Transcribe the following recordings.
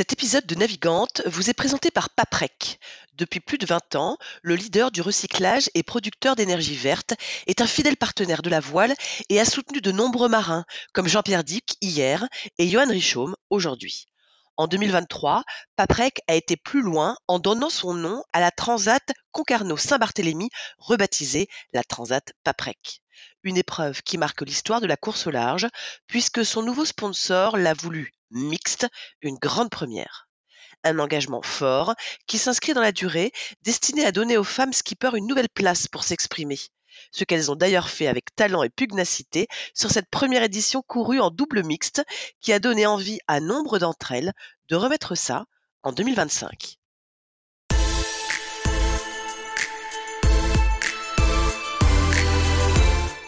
Cet épisode de Navigante vous est présenté par Paprec. Depuis plus de 20 ans, le leader du recyclage et producteur d'énergie verte est un fidèle partenaire de la voile et a soutenu de nombreux marins, comme Jean-Pierre Dick hier et Johan Richaume aujourd'hui. En 2023, Paprec a été plus loin en donnant son nom à la Transat Concarneau-Saint-Barthélemy, rebaptisée la Transat Paprec. Une épreuve qui marque l'histoire de la course au large, puisque son nouveau sponsor l'a voulu mixte, une grande première. Un engagement fort qui s'inscrit dans la durée, destiné à donner aux femmes skippers une nouvelle place pour s'exprimer. Ce qu'elles ont d'ailleurs fait avec talent et pugnacité sur cette première édition courue en double mixte qui a donné envie à nombre d'entre elles de remettre ça en 2025.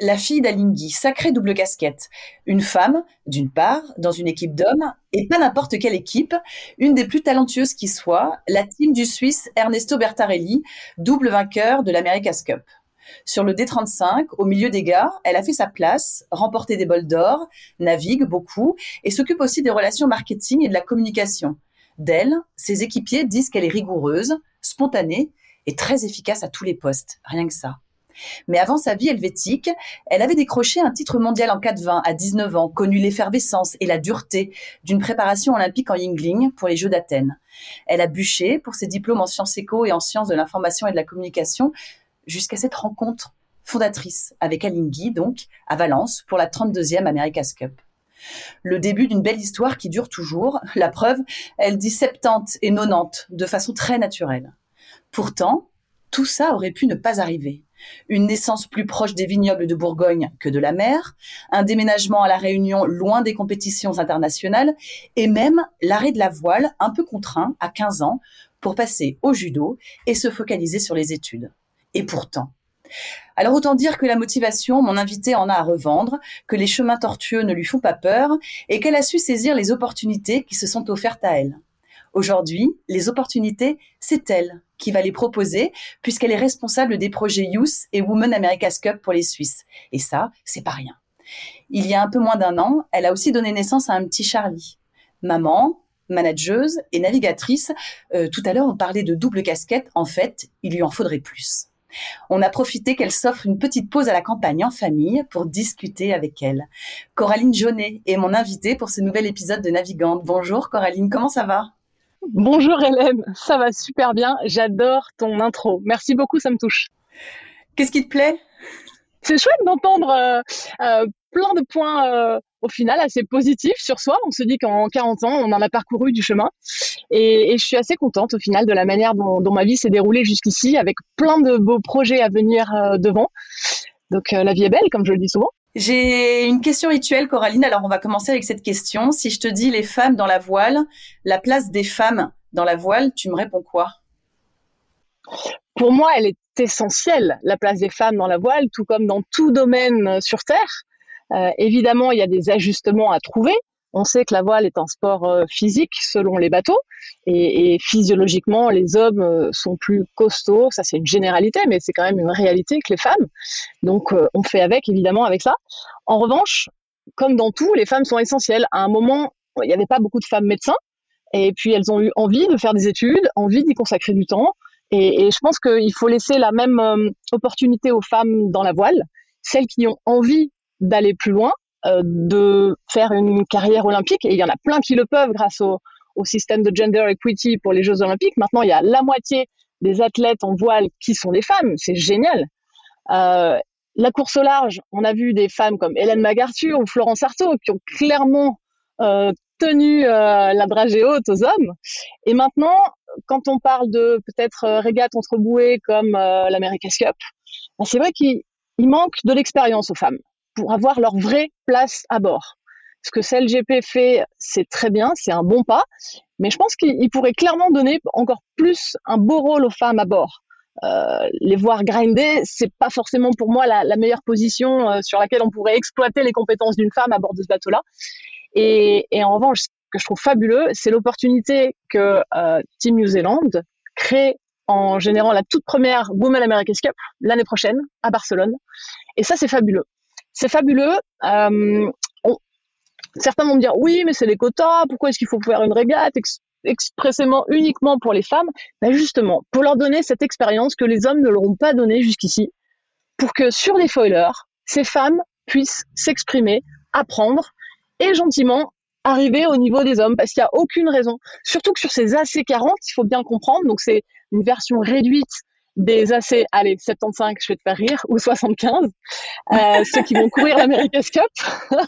la fille d'Alinghi, sacrée double casquette. Une femme, d'une part, dans une équipe d'hommes, et pas n'importe quelle équipe, une des plus talentueuses qui soit, la team du Suisse Ernesto Bertarelli, double vainqueur de l'America's Cup. Sur le D35, au milieu des gars, elle a fait sa place, remporté des bols d'or, navigue beaucoup et s'occupe aussi des relations marketing et de la communication. D'elle, ses équipiers disent qu'elle est rigoureuse, spontanée et très efficace à tous les postes, rien que ça. Mais avant sa vie helvétique, elle avait décroché un titre mondial en 4-20 à 19 ans, connu l'effervescence et la dureté d'une préparation olympique en yingling pour les Jeux d'Athènes. Elle a bûché pour ses diplômes en sciences éco et en sciences de l'information et de la communication jusqu'à cette rencontre fondatrice avec Alinghi, donc, à Valence, pour la 32e America's Cup. Le début d'une belle histoire qui dure toujours. La preuve, elle dit 70 et 90 de façon très naturelle. Pourtant, tout ça aurait pu ne pas arriver une naissance plus proche des vignobles de Bourgogne que de la mer, un déménagement à la Réunion loin des compétitions internationales, et même l'arrêt de la voile un peu contraint à 15 ans pour passer au judo et se focaliser sur les études. Et pourtant. Alors autant dire que la motivation, mon invité en a à revendre, que les chemins tortueux ne lui font pas peur, et qu'elle a su saisir les opportunités qui se sont offertes à elle. Aujourd'hui, les opportunités, c'est elle qui va les proposer puisqu'elle est responsable des projets Youth et Women America's Cup pour les Suisses. Et ça, c'est pas rien. Il y a un peu moins d'un an, elle a aussi donné naissance à un petit Charlie. Maman, manageuse et navigatrice, euh, tout à l'heure on parlait de double casquette, en fait, il lui en faudrait plus. On a profité qu'elle s'offre une petite pause à la campagne en famille pour discuter avec elle. Coraline Jaunet est mon invitée pour ce nouvel épisode de Navigante. Bonjour Coraline, comment ça va? Bonjour Hélène, ça va super bien. J'adore ton intro. Merci beaucoup, ça me touche. Qu'est-ce qui te plaît? C'est chouette d'entendre euh, euh, plein de points euh, au final assez positifs sur soi. On se dit qu'en 40 ans, on en a parcouru du chemin. Et, je suis assez contente au final de la manière dont, dont ma vie s'est déroulée jusqu'ici avec plein de beaux projets à venir devant. Donc la vie est belle, comme je le dis souvent. J'ai une question rituelle, Coraline. Alors, on va commencer avec cette question. Si je te dis les femmes dans la voile, la place des femmes dans la voile, tu me réponds quoi? Pour moi, elle est essentielle, la place des femmes dans la voile, tout comme dans tout domaine sur Terre. Euh, évidemment, il y a des ajustements à trouver. On sait que la voile est un sport euh, physique selon les bateaux et, physiologiquement, les hommes euh, sont plus costauds. Ça, c'est une généralité, mais c'est quand même une réalité que les femmes. Donc, euh, on fait avec, évidemment, avec ça. En revanche, comme dans tout, les femmes sont essentielles. À un moment, il n'y avait pas beaucoup de femmes médecins et puis elles ont eu envie de faire des études, envie d'y consacrer du temps. Et, je pense qu'il faut laisser la même opportunité aux femmes dans la voile, celles qui ont envie d'aller plus loin, de faire une carrière olympique, et il y en a plein qui le peuvent grâce au, système de gender equity pour les Jeux Olympiques. Maintenant, il y a la moitié des athlètes en voile qui sont des femmes. C'est génial. Euh, la course au large, on a vu des femmes comme Hélène MacArthur ou Florence Artaud qui ont clairement euh, tenu euh, la dragée haute aux hommes. Et maintenant, quand on parle de peut-être euh, régate entre bouées comme euh, l'America's Cup, ben, c'est vrai qu'il manque de l'expérience aux femmes pour avoir leur vraie place à bord. Ce que CLGP fait, c'est très bien, c'est un bon pas, mais je pense qu'il pourrait clairement donner encore plus un beau rôle aux femmes à bord. Euh, les voir grinder, c'est pas forcément pour moi la, meilleure position euh, sur laquelle on pourrait exploiter les compétences d'une femme à bord de ce bateau-là. Et, et, en revanche, ce que je trouve fabuleux, c'est l'opportunité que euh, Team New Zealand crée en générant la toute première Women America's Cup l'année prochaine à Barcelone. Et ça, c'est fabuleux. C'est fabuleux. Euh, certains vont me dire oui, mais c'est les quotas. Pourquoi est-ce qu'il faut faire une régate expressément uniquement pour les femmes, ben justement, pour leur donner cette expérience que les hommes ne leur ont pas donnée jusqu'ici, pour que sur les foilers, ces femmes puissent s'exprimer, apprendre et gentiment arriver au niveau des hommes, parce qu'il n'y a aucune raison, surtout que sur ces AC40, il faut bien comprendre, donc c'est une version réduite des AC, allez, 75, je vais te faire rire, ou 75, euh, ceux qui vont courir l'America's Cup.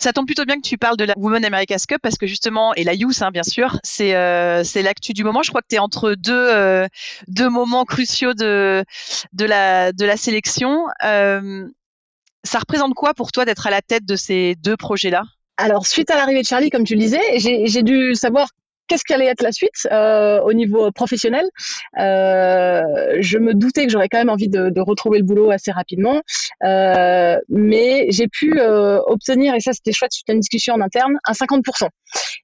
Ça tombe plutôt bien que tu parles de la Women America's Cup parce que justement, et la Youth, hein, bien sûr, c'est euh, c'est l'actu du moment. Je crois que tu es entre deux, euh, deux moments cruciaux de, de, la, de la sélection. Ça représente quoi pour toi d'être à la tête de ces deux projets-là? Alors, suite à l'arrivée de Charlie, comme tu le disais, j'ai dû savoir qu'est-ce qu'allait être la suite euh, au niveau professionnel. Euh, je me doutais que j'aurais quand même envie de, de, retrouver le boulot assez rapidement, euh, mais j'ai pu euh, obtenir, et ça c'était chouette, c'était une discussion en interne, un 50%.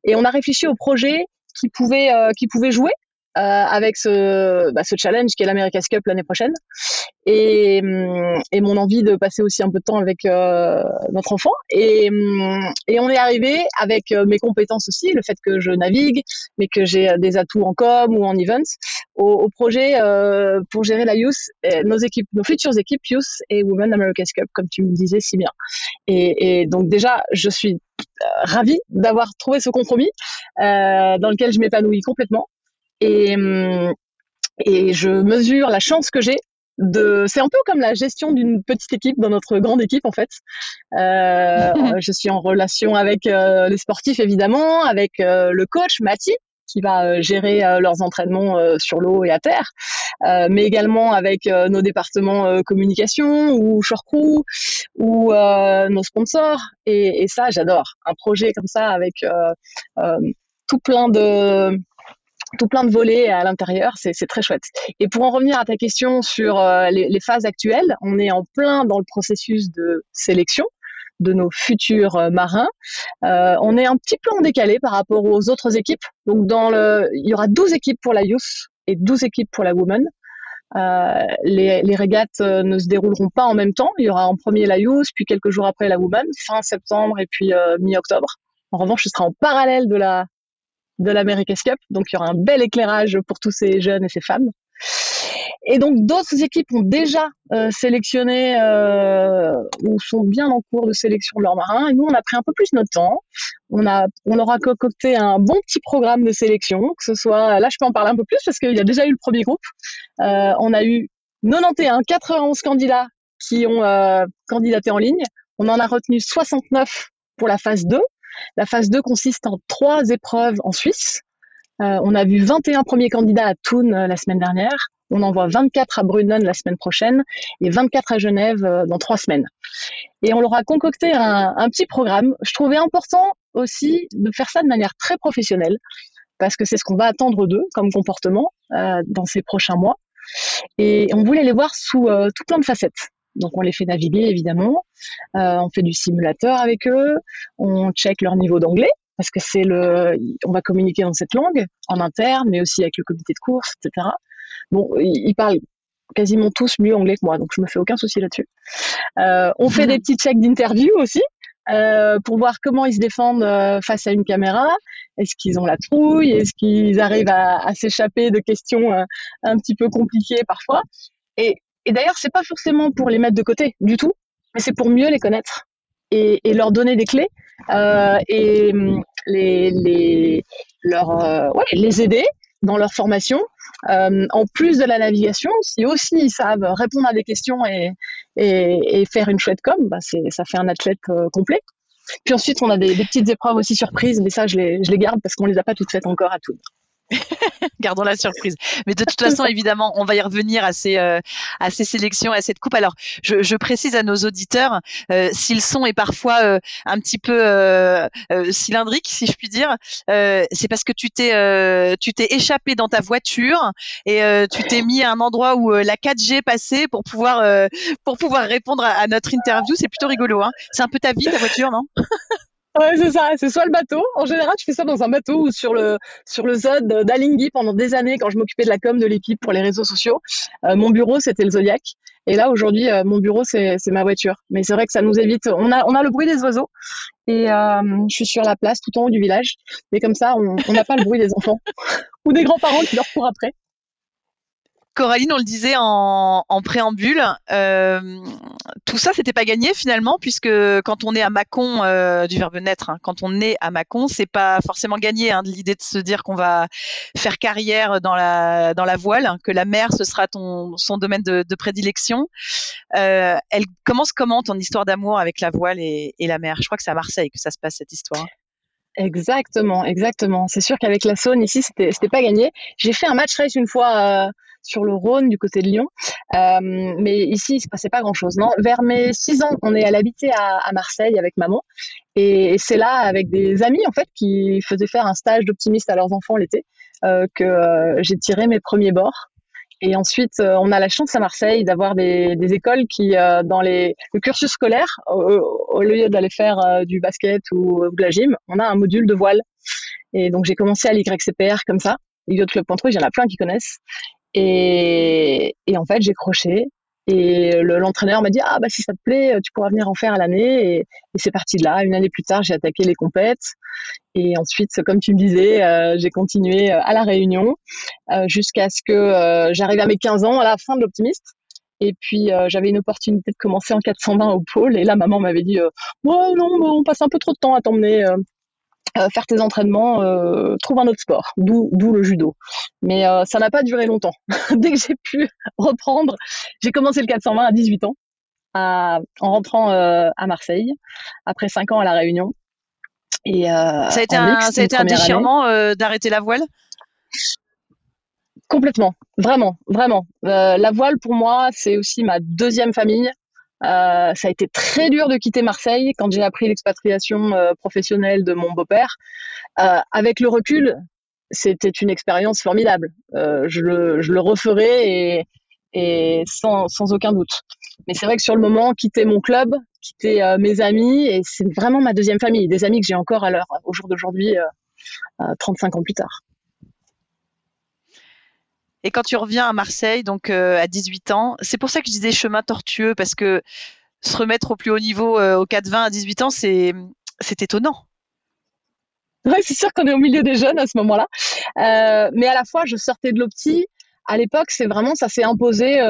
Et on a réfléchi au projet qui pouvait, euh, qui pouvait jouer euh, avec ce, bah, ce challenge qui est l'America's Cup l'année prochaine. Et, et mon envie de passer aussi un peu de temps avec euh, notre enfant. Et, et on est arrivé avec euh, mes compétences aussi le fait que je navigue mais que j'ai des atouts en com ou en events au, au projet euh, pour gérer la youth nos équipes nos futures équipes youth et Women America's Cup comme tu me disais si bien. Et, et donc déjà je suis ravie d'avoir trouvé ce compromis euh, dans lequel je m'épanouis complètement et, et je mesure la chance que j'ai de. C'est un peu comme la gestion d'une petite équipe dans notre grande équipe en fait. Euh, je suis en relation avec euh, les sportifs évidemment, avec euh, le coach Mathie qui va gérer leurs entraînements sur l'eau et à terre, mais également avec nos départements communication ou short crew ou nos sponsors. Et, et ça, j'adore. Un projet comme ça avec tout plein de tout plein de volets à l'intérieur, c'est très chouette. Et pour en revenir à ta question sur euh, les, phases actuelles, on est en plein dans le processus de sélection de nos futurs euh, marins. Euh, on est un petit peu en décalé par rapport aux autres équipes. Donc dans le, il y aura 12 équipes pour la youth et 12 équipes pour la woman. Les, régates ne se dérouleront pas en même temps. Il y aura en premier la youth, puis quelques jours après la woman, fin septembre et puis mi-octobre. En revanche, ce sera en parallèle de la de l'America's Cup. Donc, il y aura un bel éclairage pour tous ces jeunes et ces femmes. Et donc, d'autres équipes ont déjà euh, sélectionné euh, ou sont bien en cours de sélection de leurs marins. Et nous, on a pris un peu plus notre temps. On a, on aura concocté un bon petit programme de sélection, que ce soit, là, je peux en parler un peu plus parce qu'il y a déjà eu le premier groupe. Euh, on a eu 91, 91 candidats qui ont candidaté en ligne. On en a retenu 69 pour la phase 2. La phase 2 consiste en trois épreuves en Suisse. Euh, on a vu 21 premiers candidats à Thun euh, la semaine dernière. On en voit 24 à Brunnen la semaine prochaine et 24 à Genève euh, dans trois semaines. Et on leur a concocté un, un, petit programme. Je trouvais important aussi de faire ça de manière très professionnelle parce que c'est ce qu'on va attendre d'eux comme comportement dans ces prochains mois. Et on voulait les voir sous tout plein de facettes. Donc on les fait naviguer évidemment, euh, on fait du simulateur avec eux, on check leur niveau d'anglais parce que c'est le, on va communiquer dans cette langue en interne, mais aussi avec le comité de course, etc. Bon, ils parlent quasiment tous mieux anglais que moi, donc je me fais aucun souci là-dessus. Euh, on fait des petits checks d'interview aussi. Euh, pour voir comment ils se défendent euh, face à une caméra. Est-ce qu'ils ont la trouille? Est-ce qu'ils arrivent à, à s'échapper de questions euh, un petit peu compliquées parfois? Et et d'ailleurs, c'est pas forcément pour les mettre de côté du tout, mais c'est pour mieux les connaître et, leur donner des clés et hum, les, les, aider dans leur formation. en plus de la navigation, si aussi ils savent répondre à des questions et, faire une chouette com, bah ça fait un athlète complet. Puis ensuite, on a des, petites épreuves aussi surprises, mais ça, je les, garde parce qu'on les a pas toutes faites encore à tout. Gardons la surprise. Mais de toute façon, évidemment, on va y revenir à ces, euh, à ces sélections, à cette coupe. Alors, je, je précise à nos auditeurs, euh, si le son est parfois euh, un petit peu euh, euh, cylindrique, si je puis dire, c'est parce que tu t'es tu t'es échappé dans ta voiture et tu t'es mis à un endroit où la 4G passait pour pouvoir pour pouvoir répondre à, à notre interview. C'est plutôt rigolo. Hein c'est un peu ta vie, ta voiture, non? Ouais, c'est ça. C'est soit le bateau. En général, je fais ça dans un bateau ou sur le, sur le Zod d'Alinghi pendant des années quand je m'occupais de la com de l'équipe pour les réseaux sociaux. Euh, mon bureau, c'était le Zodiac. Et là, aujourd'hui, euh, mon bureau, c'est ma voiture. Mais c'est vrai que ça nous évite. On a, on a le bruit des oiseaux. Et euh, je suis sur la place tout en haut du village. Mais comme ça, on n'a pas le bruit des enfants ou des grands-parents qui leur courent après. Coraline, on le disait en, préambule, euh, tout ça, c'était pas gagné finalement, puisque quand on est à Mâcon, euh, du verbe naître, hein, quand on est à Mâcon, c'est pas forcément gagné. Hein, l'idée de se dire qu'on va faire carrière dans la dans la voile, hein, que la mer ce sera ton son domaine de, prédilection. Euh, elle commence comment ton histoire d'amour avec la voile et, et la mer? Je crois que c'est à Marseille que ça se passe cette histoire. Exactement, exactement. C'est sûr qu'avec la Saône ici, c'était pas gagné. J'ai fait un match race une fois sur le Rhône du côté de Lyon. Euh, mais ici, il se passait pas grand-chose. Vers mes 6 ans, on est allé habiter à, à Marseille avec maman. Et c'est là, avec des amis en fait, qui faisaient faire un stage d'optimiste à leurs enfants l'été, euh, que euh, j'ai tiré mes premiers bords. Et ensuite, on a la chance à Marseille d'avoir des, écoles qui, dans les, le cursus scolaire, au, lieu d'aller faire du basket ou, de la gym, on a un module de voile. Et donc, j'ai commencé à l'YCPR comme ça. Yacht Club il y en a plein qui connaissent. Et, en fait, j'ai croché. Et l'entraîneur m'a dit ah bah si ça te plaît, tu pourras venir en faire à l'année. Et, c'est parti de là. Une année plus tard, j'ai attaqué les compètes. Et ensuite, comme tu me disais, euh, j'ai continué euh, à la Réunion euh, jusqu'à ce que j'arrive à mes 15 ans, à la fin de l'optimiste. Et puis j'avais une opportunité de commencer en 420 au pôle. Et là, maman m'avait dit ouais non, on passe un peu trop de temps à t'emmener euh, faire tes entraînements, euh, trouve un autre sport, d'où le judo. Mais euh, ça n'a pas duré longtemps. Dès que j'ai pu reprendre, j'ai commencé le 420 à 18 ans, à, en rentrant à Marseille, après 5 ans à La Réunion. Et, ça a été un, ça a été un déchirement d'arrêter la voile? Complètement, vraiment, vraiment. la voile pour moi, c'est aussi ma deuxième famille. Euh, ça a été très dur de quitter Marseille quand j'ai appris l'expatriation euh, professionnelle de mon beau-père. Euh, avec le recul, c'était une expérience formidable. je, le, je, referai et, et sans, sans, aucun doute. Mais c'est vrai que sur le moment, quitter mon club, quitter mes amis, et c'est vraiment ma deuxième famille, des amis que j'ai encore à l'heure, au jour d'aujourd'hui, 35 ans plus tard. Et quand tu reviens à Marseille, donc euh, à 18 ans, c'est pour ça que je disais chemin tortueux, parce que se remettre au plus haut niveau euh, au 4-20 à 18 ans, c'est, étonnant. Oui, c'est sûr qu'on est au milieu des jeunes à ce moment-là. Euh, mais à la fois, je sortais de l'opti. À l'époque, c'est vraiment, ça s'est imposé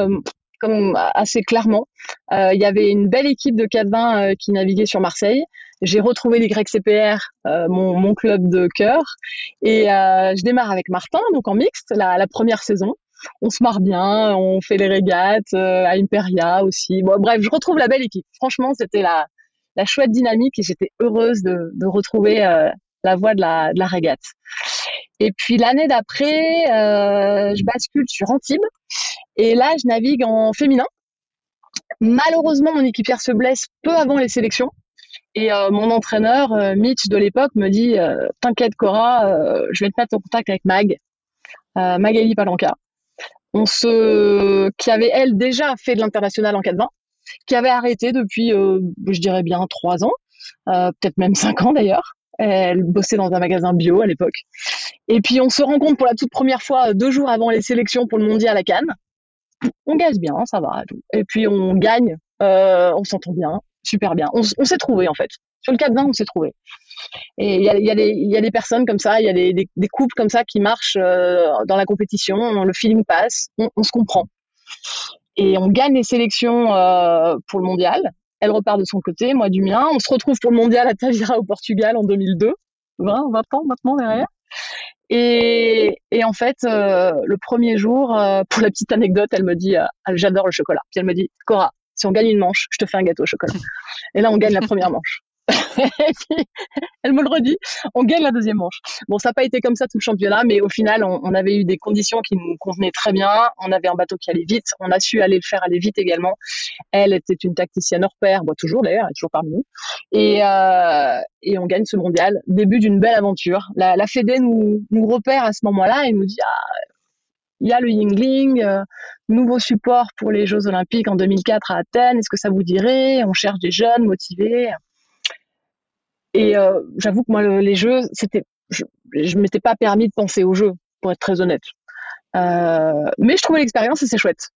comme assez clairement. Il y avait une belle équipe de 4-20 qui naviguait sur Marseille. J'ai retrouvé les Grecs CPR, euh, mon, mon, club de cœur, et euh, je démarre avec Martin, donc en mixte, la, première saison. On se marre bien, on fait les régates euh, à Imperia aussi. Bref, je retrouve la belle équipe. Franchement, c'était la, la chouette dynamique et j'étais heureuse de, de retrouver euh, la voie de la, de la régate. Et puis l'année d'après, je bascule sur Antibes et là, je navigue en féminin. Malheureusement, mon équipière se blesse peu avant les sélections. Et euh, mon entraîneur, euh, Mitch de l'époque, me dit euh, T'inquiète, Cora, je vais te mettre en contact avec Mag, Magali Palanca, on se... qui avait, elle, déjà fait de l'international en 4-20, qui avait arrêté depuis, je dirais bien, 3 ans, peut-être même 5 ans d'ailleurs. Elle bossait dans un magasin bio à l'époque. Et puis on se rencontre pour la toute première fois deux jours avant les sélections pour le mondial à Cannes. On gaze bien, ça va. Et puis on gagne, on s'entend bien super bien. On, s'est trouvé en fait. Sur le 4-20, on s'est trouvé. Et il y a, des personnes comme ça, il y a des, couples comme ça qui marchent euh, dans la compétition, le feeling passe, on, se comprend. Et on gagne les sélections euh, pour le mondial. Elle repart de son côté, moi du mien. On se retrouve pour le mondial à Tavira au Portugal en 2002. 20, 20 ans maintenant derrière. Et, en fait, euh, le premier jour, pour la petite anecdote, elle me dit, euh, j'adore le chocolat. Puis elle me dit, Cora, on gagne une manche, je te fais un gâteau au chocolat. Et là, on gagne la première manche. elle me le redit, on gagne la deuxième manche. Bon, ça n'a pas été comme ça tout le championnat, mais au final, on, avait eu des conditions qui nous convenaient très bien. On avait un bateau qui allait vite. On a su aller le faire aller vite également. Elle était une tacticienne hors pair, toujours d'ailleurs, elle est toujours parmi nous. Et, euh, et on gagne ce mondial. Début d'une belle aventure. La, la Fédé nous, nous repère à ce moment-là et nous dit ah, il y a le Yingling, euh, nouveau support pour les Jeux Olympiques en 2004 à Athènes. Est-ce que ça vous dirait? On cherche des jeunes motivés. Et euh, j'avoue que moi, les jeux, c'était, je, je m'étais pas permis de penser aux jeux, pour être très honnête. Euh, mais je trouvais l'expérience assez chouette.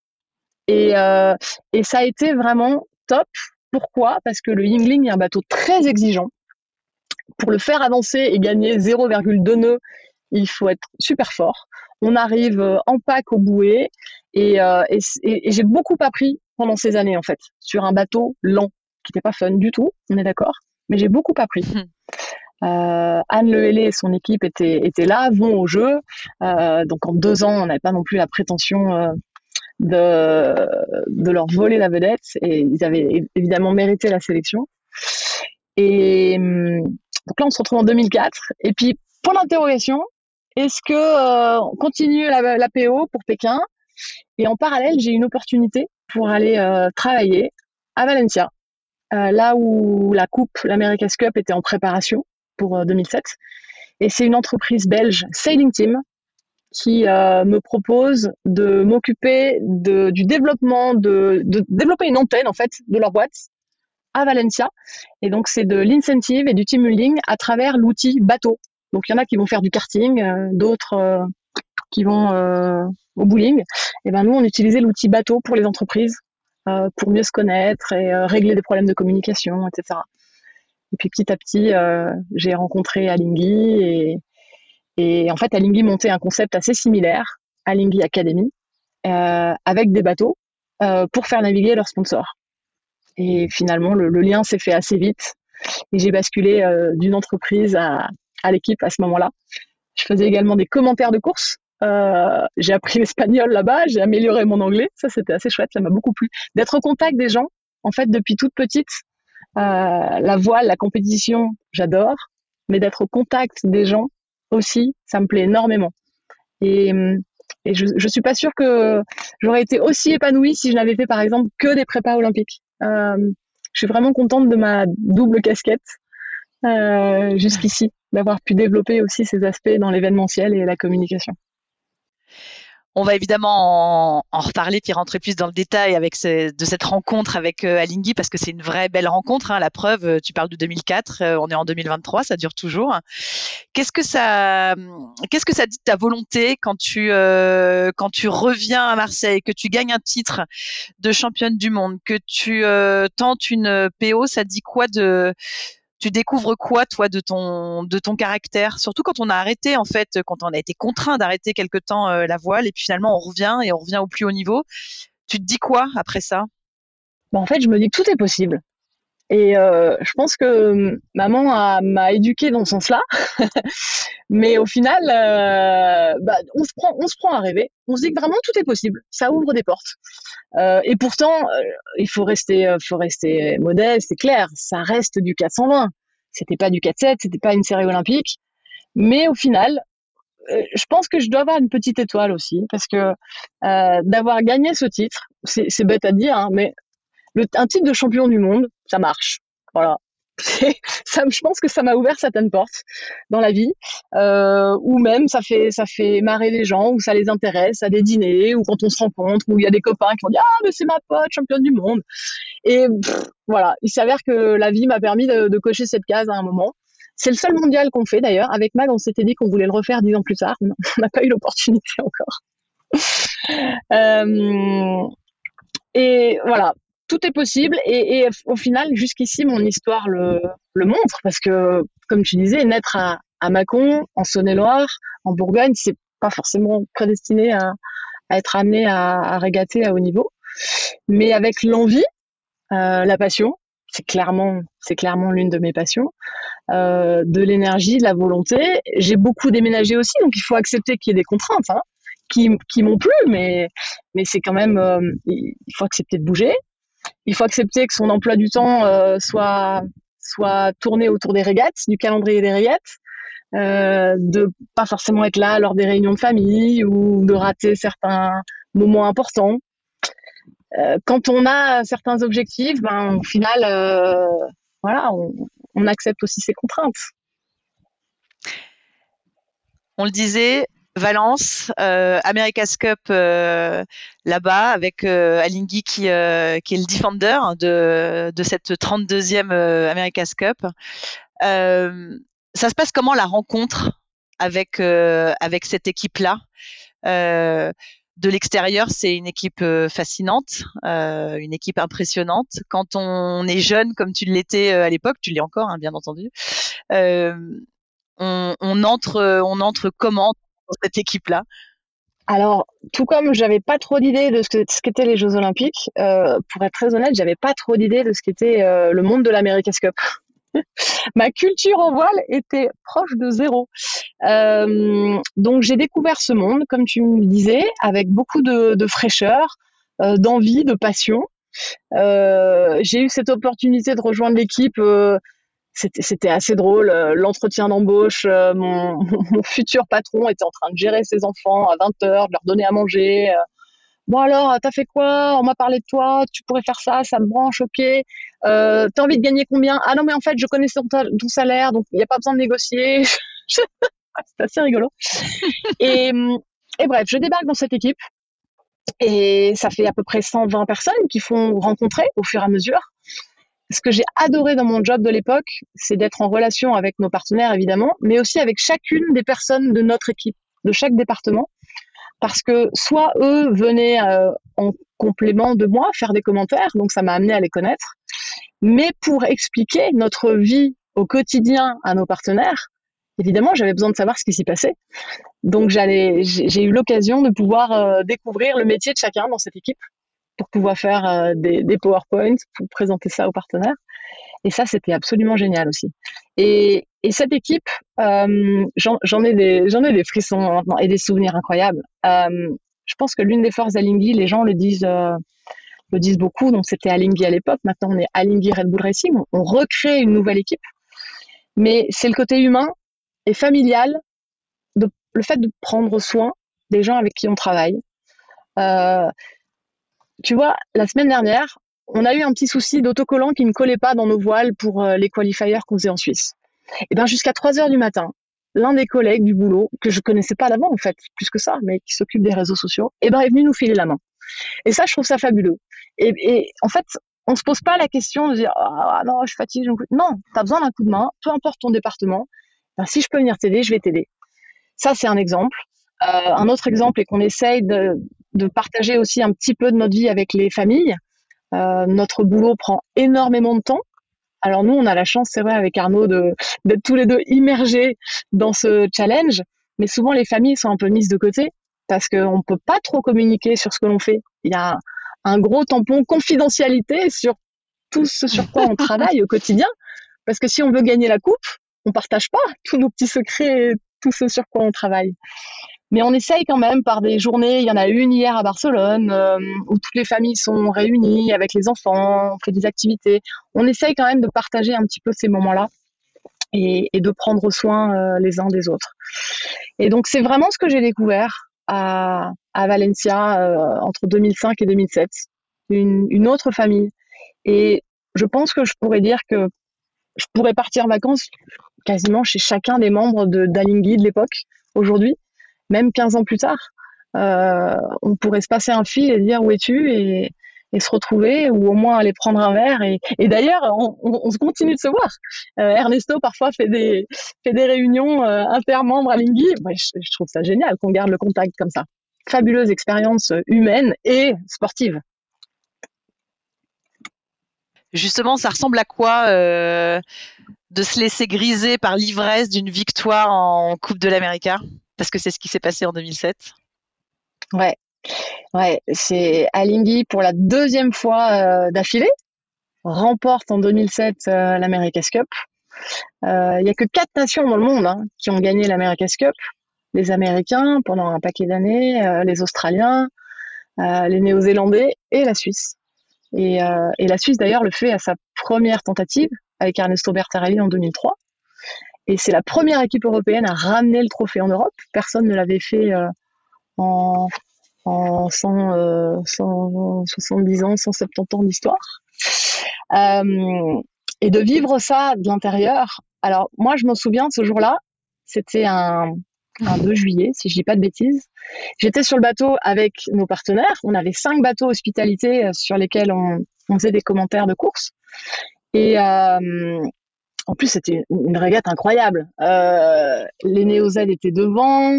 Et, et ça a été vraiment top. Pourquoi? Parce que le Yingling est un bateau très exigeant. Pour le faire avancer et gagner 0,2 nœuds, il faut être super fort. On arrive en pack au bouée et, euh, et, et j'ai beaucoup appris pendant ces années en fait sur un bateau lent qui n'était pas fun du tout, on est d'accord mais j'ai beaucoup appris. Euh, Anne Lehellé et son équipe étaient, étaient là, vont au jeu. Euh, donc en deux ans, on n'avait pas non plus la prétention euh, de, de leur voler la vedette et ils avaient évidemment mérité la sélection. Et hum, donc là, on se retrouve en 2004. Et puis, pour l'interrogation, est-ce que euh, on continue la, la, PO pour Pékin? Et en parallèle, j'ai une opportunité pour aller euh, travailler à Valencia euh, là où la Coupe, l'America's Cup, était en préparation pour 2007. Euh, Et c'est une entreprise belge, Sailing Team, qui me propose de m'occuper du développement, de, de, développer une antenne en fait de leur boîte à Valencia. Et donc c'est de l'incentive et du team building à travers l'outil bateau. Donc il y en a qui vont faire du karting, d'autres qui vont au bowling. Et ben nous on utilisait l'outil bateau pour les entreprises euh, pour mieux se connaître et euh, régler des problèmes de communication, etc. Et puis petit à petit, euh, j'ai rencontré Alinghi et, et en fait, Alinghi montait un concept assez similaire, Alinghi Academy, avec des bateaux pour faire naviguer leurs sponsors. Et finalement, le, lien s'est fait assez vite et j'ai basculé d'une entreprise à, à l'équipe à ce moment-là. Je faisais également des commentaires de course euh, j'ai appris l'espagnol là-bas, j'ai amélioré mon anglais. Ça, c'était assez chouette, ça m'a beaucoup plu. D'être au contact des gens, en fait, depuis toute petite. Euh, la voile, la compétition, j'adore. Mais d'être au contact des gens aussi, ça me plaît énormément. Et, et je, je suis pas sûre que j'aurais été aussi épanouie si je n'avais fait, par exemple, que des prépas olympiques. Euh, je suis vraiment contente de ma double casquette euh, jusqu'ici, d'avoir pu développer aussi ces aspects dans l'événementiel et la communication. On va évidemment en, reparler puis rentrer plus dans le détail avec de cette rencontre avec euh, Alinghi parce que c'est une vraie belle rencontre. Hein, la preuve, euh, tu parles de 2004, euh, on est en 2023, ça dure toujours. Qu'est-ce que ça, qu'est-ce que ça dit de ta volonté quand tu quand tu reviens à Marseille, que tu gagnes un titre de championne du monde, que tu tentes une PO, ça dit quoi de tu découvres quoi toi de ton de ton caractère? Surtout quand on a arrêté en fait quand on a été contraint d'arrêter quelque temps euh, la voile et puis finalement on revient et on revient au plus haut niveau. Tu te dis quoi après ça? Bah, en fait je me dis tout est possible et euh, je pense que hum, maman m'a éduquée dans ce sens-là. Mais au final, euh, bah, on, se prend, on se prend à rêver. On se dit que vraiment tout est possible. Ça ouvre des portes. Euh, et pourtant, euh, il faut rester, euh, faut rester modeste, c'est clair. Ça reste du 420. C'était pas du 4-7, c'était pas une série olympique. Mais au final, je pense que je dois avoir une petite étoile aussi, parce que d'avoir gagné ce titre, c'est bête à dire, hein, mais un titre de champion du monde, ça marche. Voilà. ça, je pense que ça m'a ouvert certaines portes dans la vie, euh, ou même ça fait ça fait marrer les gens, ou ça les intéresse à des dîners, ou quand on se rencontre, où il y a des copains qui vont dire ah mais c'est ma pote championne du monde. Et voilà, il s'avère que la vie m'a permis de, cocher cette case à un moment. C'est le seul mondial qu'on fait d'ailleurs. Avec Mag, on s'était dit qu'on voulait le refaire dix ans plus tard. On n'a pas eu l'opportunité encore. Euh, et voilà, tout est possible et, au final, jusqu'ici, mon histoire le, le, montre parce que, comme tu disais, naître à, à Mâcon, en Saône-et-Loire, en Bourgogne, c'est pas forcément prédestiné à, à être amené à, à, régater à haut niveau, mais avec l'envie, euh, la passion c'est clairement, c'est clairement l'une de mes passions. Euh, de l'énergie, de la volonté. J'ai beaucoup déménagé aussi, donc il faut accepter qu'il y ait des contraintes hein, qui, qui m'ont plu, mais, mais c'est quand même, euh, il faut accepter de bouger. Il faut accepter que son emploi du temps euh, soit, soit tourné autour des régates, du calendrier des régates. Euh, de pas forcément être là lors des réunions de famille ou de rater certains moments importants. Euh, quand on a certains objectifs, ben, au final, euh, voilà, on, accepte aussi ces contraintes. On le disait, Valence, euh, America's Cup là-bas avec Alingui qui, qui, est le defender de, de cette 32e America's Cup. ça se passe comment la rencontre avec, avec cette équipe-là? De l'extérieur, c'est une équipe euh, fascinante, euh, une équipe impressionnante. Quand on est jeune, comme tu l'étais euh, à l'époque, tu l'es encore, hein, bien entendu, on, entre, on entre comment cette équipe-là? Alors, tout comme j'avais pas trop d'idées de ce qu'étaient les Jeux Olympiques, pour être très honnête, j'avais pas trop d'idées de ce qu'était le monde de l'America's Cup. ma culture en voile était proche de zéro. Euh, donc j'ai découvert ce monde, comme tu me disais, avec beaucoup de, fraîcheur, euh, d'envie, de passion. Euh, j'ai eu cette opportunité de rejoindre l'équipe. C'était assez drôle. L'entretien d'embauche, mon, mon, futur patron était en train de gérer ses enfants à 20 heures, de leur donner à manger. Bon alors, t'as fait quoi? On m'a parlé de toi, tu pourrais faire ça, ça me branche, ok. Euh, t'as envie de gagner combien? Ah non, mais en fait, je connais ton, salaire, donc il n'y a pas besoin de négocier. C'est assez rigolo. et, et bref, je débarque dans cette équipe et ça fait à peu près 120 personnes qui font rencontrer au fur et à mesure. Ce que j'ai adoré dans mon job de l'époque, c'est d'être en relation avec nos partenaires, évidemment, mais aussi avec chacune des personnes de notre équipe, de chaque département, parce que soit eux venaient euh, en complément de moi faire des commentaires, donc ça m'a amené à les connaître, mais pour expliquer notre vie au quotidien à nos partenaires, évidemment, j'avais besoin de savoir ce qui s'y passait. Donc j'ai eu l'occasion de pouvoir euh, découvrir le métier de chacun dans cette équipe pour pouvoir faire euh, des, PowerPoints, pour présenter ça aux partenaires. Et ça, c'était absolument génial aussi. Et, et cette équipe, euh, j'en ai, des, ai des frissons maintenant et des souvenirs incroyables. Euh, je pense que l'une des forces d'Alinghi, les gens le disent, le disent beaucoup, donc c'était Alinghi à l'époque, maintenant on est Alinghi Red Bull Racing, on, recrée une nouvelle équipe. Mais c'est le côté humain et familial, le fait de prendre soin des gens avec qui on travaille. Tu vois, la semaine dernière, on a eu un petit souci d'autocollant qui ne collait pas dans nos voiles pour euh, les qualifiers qu'on faisait en Suisse. Et bien jusqu'à 3 heures du matin, l'un des collègues du boulot, que je connaissais pas d'avant en fait, plus que ça, mais qui s'occupe des réseaux sociaux, et eh ben, est venu nous filer la main. Et ça, je trouve ça fabuleux. Et, en fait, on se pose pas la question de dire ah non, je fatigue. Je... Non, tu as besoin d'un coup de main, peu importe ton département. Ben, si je peux venir t'aider, je vais t'aider. Ça, c'est un exemple. Euh, un autre exemple est qu'on essaye de, de, partager aussi un petit peu de notre vie avec les familles. Euh, notre boulot prend énormément de temps. Alors nous, on a la chance, c'est vrai, avec Arnaud, d'être tous les deux immergés dans ce challenge. Mais souvent, les familles sont un peu mises de côté parce qu'on ne peut pas trop communiquer sur ce que l'on fait. Il y a un gros tampon confidentialité sur tout ce sur quoi on travaille au quotidien. Parce que si on veut gagner la coupe, on partage pas tous nos petits secrets, tout ce sur quoi on travaille. Mais on essaye quand même par des journées, il y en a une hier à Barcelone, euh, où toutes les familles sont réunies avec les enfants, on fait des activités. On essaye quand même de partager un petit peu ces moments-là et, de prendre soin euh, les uns des autres. Et donc c'est vraiment ce que j'ai découvert à, à Valencia euh, entre 2005 et 2007, une, une autre famille. Et je pense que je pourrais dire que je pourrais partir en vacances quasiment chez chacun des membres de d'Alingui de l'époque aujourd'hui même 15 ans plus tard, euh, on pourrait se passer un fil et dire où es-tu? Et, se retrouver ou au moins aller prendre un verre. Et, d'ailleurs, on, continue de se voir. Euh, Ernesto parfois fait des, réunions euh, intermembres à Lingui. je, trouve ça génial qu'on garde le contact comme ça. Fabuleuse expérience humaine et sportive. Justement, ça ressemble à quoi de se laisser griser par l'ivresse d'une victoire en Coupe de l'Amérique parce que c'est ce qui s'est passé en 2007. Ouais, ouais, c'est Alinghi pour la deuxième fois euh, d'affilée. remporte en 2007 l'America's Cup. Il n'y a que quatre nations dans le monde hein, qui ont gagné l'America's Cup. Les Américains pendant un paquet d'années, les Australiens, les Néo-Zélandais et la Suisse. Et, et la Suisse d'ailleurs le fait à sa première tentative avec Ernesto Bertarelli en 2003. Et c'est la première équipe européenne à ramener le trophée en Europe. Personne ne l'avait fait euh, en, en 100, 170 euh, ans, 170 ans d'histoire. Euh, et de vivre ça de l'intérieur. Alors, moi, je m'en souviens, ce jour-là, c'était un, un 2 juillet, si je dis pas de bêtises. J'étais sur le bateau avec nos partenaires. On avait cinq bateaux hospitalité sur lesquels on, faisait des commentaires de course. Et, en plus, c'était une régate incroyable. Euh, les Néo-Z étaient devant.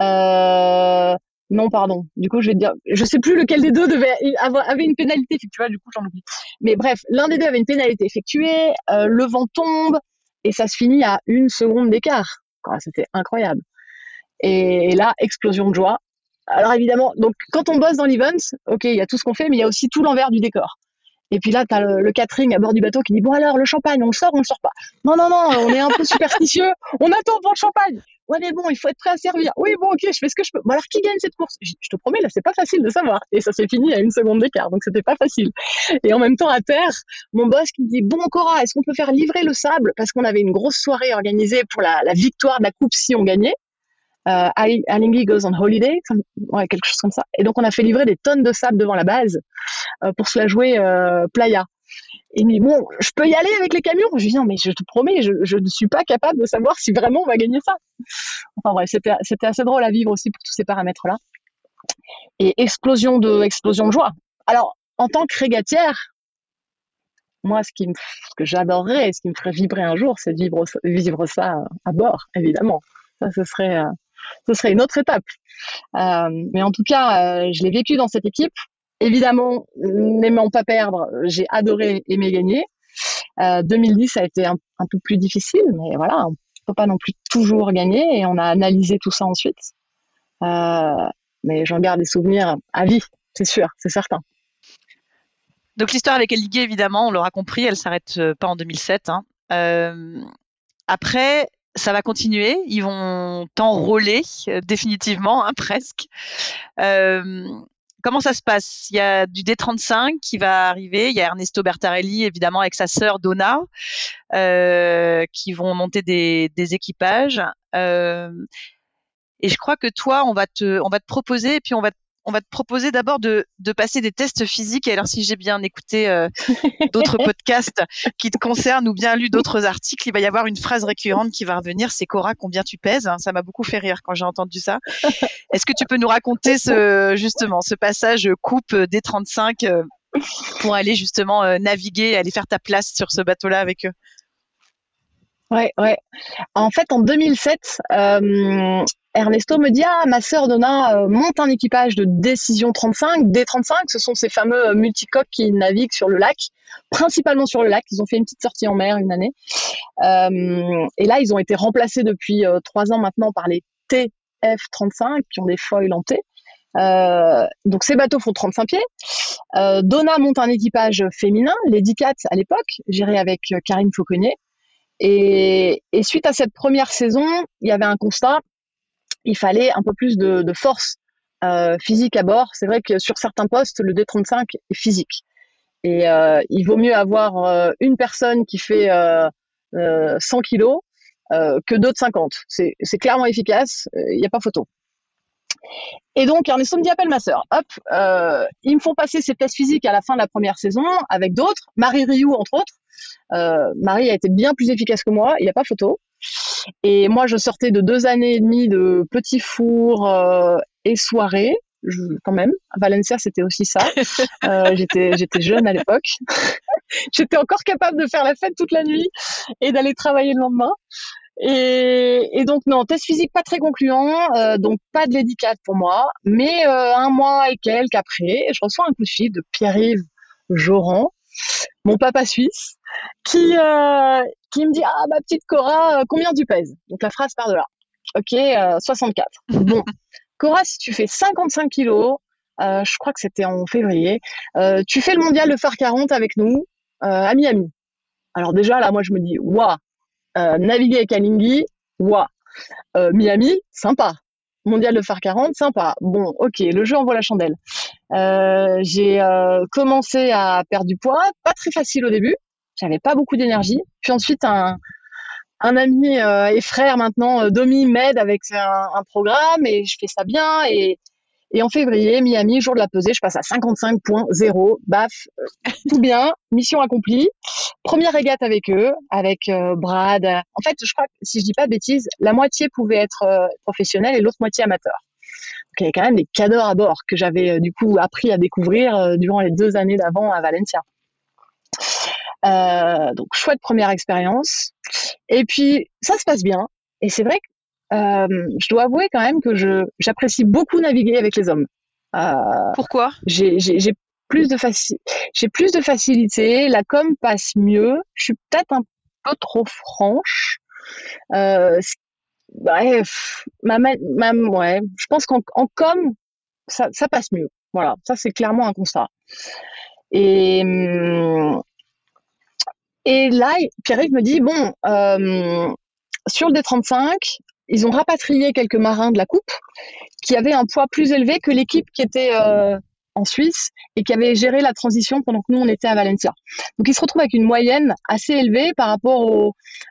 Euh, non, pardon. Du coup, je vais dire, je sais plus lequel des deux avait une pénalité. Tu vois, du coup, j'en oublie. Mais bref, l'un des deux avait une pénalité effectuée. Euh, le vent tombe et ça se finit à une seconde d'écart. C'était incroyable. Et, là, explosion de joie. Alors évidemment, donc quand on bosse dans l'event, ok, il y a tout ce qu'on fait, mais il y a aussi tout l'envers du décor. Et puis là, tu as le, catering à bord du bateau qui dit Bon, alors, le champagne, on le sort on le sort pas? Non, non, non, on est un peu superstitieux, on attend pour le champagne. Ouais, mais bon, il faut être prêt à servir. Oui, bon, ok, je fais ce que je peux. Bon, alors, qui gagne cette course? Je, te promets, là, c'est pas facile de savoir. Et ça s'est fini à une seconde d'écart, donc c'était pas facile. Et en même temps, à terre, mon boss qui dit Bon, Cora, est-ce qu'on peut faire livrer le sable? Parce qu'on avait une grosse soirée organisée pour la, victoire de la coupe si on gagnait euh, Goes on Holiday, ouais, quelque chose comme ça. Et donc on a fait livrer des tonnes de sable devant la base pour se la jouer euh, playa. Et mais bon, je peux y aller avec les camions. Je dis non, mais je te promets, je, je, ne suis pas capable de savoir si vraiment on va gagner ça. Enfin bref, c'était, assez drôle à vivre aussi pour tous ces paramètres-là. Et explosion de, explosion de joie. Alors, en tant que régatière, moi, ce, qui me, que j'adorerais, ce qui me ferait vibrer un jour, c'est de vivre, vivre ça à bord, évidemment. Ça, ce serait, euh, ce serait une autre étape. Euh, mais en tout cas, euh, je l'ai vécu dans cette équipe. Évidemment, n'aimant pas perdre, j'ai adoré aimer gagner. 2010 a été un, peu plus difficile, mais voilà, on peut pas non plus toujours gagner et on a analysé tout ça ensuite. mais j'en garde des souvenirs à vie, c'est sûr, c'est certain. Donc l'histoire avec Eligué, évidemment, on l'aura compris, elle s'arrête pas en 2007. Hein. après, ça va continuer. Ils vont t'enrôler euh, définitivement, hein, presque. Euh, comment ça se passe? Il y a du D35 qui va arriver. Il y a Ernesto Bertarelli, évidemment, avec sa sœur Donna, euh, qui vont monter des, des équipages. Euh, et je crois que toi, on va te, on va te proposer, et puis on va te on va te proposer d'abord de, passer des tests physiques. Et alors, si j'ai bien écouté euh, d'autres podcasts qui te concernent ou bien lu d'autres articles, il va y avoir une phrase récurrente qui va revenir. C'est Cora, combien tu pèses? Ça m'a beaucoup fait rire quand j'ai entendu ça. Est-ce que tu peux nous raconter ce, justement ce passage coupe des 35 euh, pour aller justement euh, naviguer, aller faire ta place sur ce bateau-là avec eux? Ouais, ouais. En fait, en 2007, Ernesto me dit ah ma sœur Donna euh, monte un équipage de décision 35 D35 ce sont ces fameux euh, multicoques qui naviguent sur le lac principalement sur le lac ils ont fait une petite sortie en mer une année euh, et là ils ont été remplacés depuis trois ans maintenant par les TF35 qui ont des foils en T donc ces bateaux font 35 pieds. Donna monte un équipage féminin, les 4 à l'époque, géré avec Karine Fauconnier. Et, suite à cette première saison, il y avait un constat, il fallait un peu plus de, force euh, physique à bord. C'est vrai que sur certains postes, le D35 est physique. Et euh, il vaut mieux avoir euh, une personne qui fait 100 kilos que d'autres 50. C'est clairement efficace, il n'y a pas photo. Et donc, Ernesto me dit appelle ma sœur. Hop, ils me font passer ces tests physiques à la fin de la première saison avec d'autres, Marie Rioux entre autres. Marie a été bien plus efficace que moi, il n'y a pas photo. Et moi, je sortais de deux années et demie de petits fours euh, et soirées, quand même. À Valencia, c'était aussi ça. Euh, j'étais, j'étais jeune à l'époque. j'étais encore capable de faire la fête toute la nuit et d'aller travailler le lendemain. Et, et, donc non, test physique pas très concluant, euh, donc pas de l'édicate pour moi. Mais euh, un mois et quelques après, je reçois un coup de fil de Pierre-Yves Joran, mon papa suisse, qui, euh, qui me dit Ah, ma petite Cora, euh, combien tu pèses? Donc la phrase part de là. Ok, 64. Euh, bon, Cora, si tu fais 55 kilos, je crois que c'était en février, tu fais le mondial de phare 40 avec nous. à Miami. Alors déjà, là, moi, je me dis, waouh, naviguer avec Alinghi, waouh. Miami, sympa. Mondial de phare 40, sympa. Bon, ok, le jeu envoie la chandelle. j'ai commencé à perdre du poids, pas très facile au début. J'avais pas beaucoup d'énergie. Puis ensuite, un, un ami euh, et frère maintenant, euh, Domi, m'aide avec un, programme et je fais ça bien. Et, et en février, Miami, jour de la pesée, je passe à 55.0. Baf, euh, tout bien, mission accomplie. Première régate avec eux, avec Brad. En fait, je crois que si je dis pas de bêtises, la moitié pouvait être professionnelle et l'autre moitié amateur. Il y avait quand même des cadeaux à bord que j'avais du coup appris à découvrir durant les deux années d'avant à Valencia. Euh, donc chouette première expérience. Et puis ça se passe bien. Et c'est vrai que euh, je dois avouer quand même que je j'apprécie beaucoup naviguer avec les hommes. Euh, Pourquoi? J'ai plus de j'ai plus de facilité. La com passe mieux. Je suis peut-être un peu trop franche. Euh, bref, ma, ma, ouais, je pense qu'en com, ça, ça passe mieux. Voilà, ça c'est clairement un constat. Et, hum, et là, Pierre-Yves me dit, bon, euh, sur le D35, ils ont rapatrié quelques marins de la coupe qui avaient un poids plus élevé que l'équipe qui était euh, en Suisse et qui avait géré la transition pendant que nous, on était à Valencia. Donc, ils se retrouvent avec une moyenne assez élevée par rapport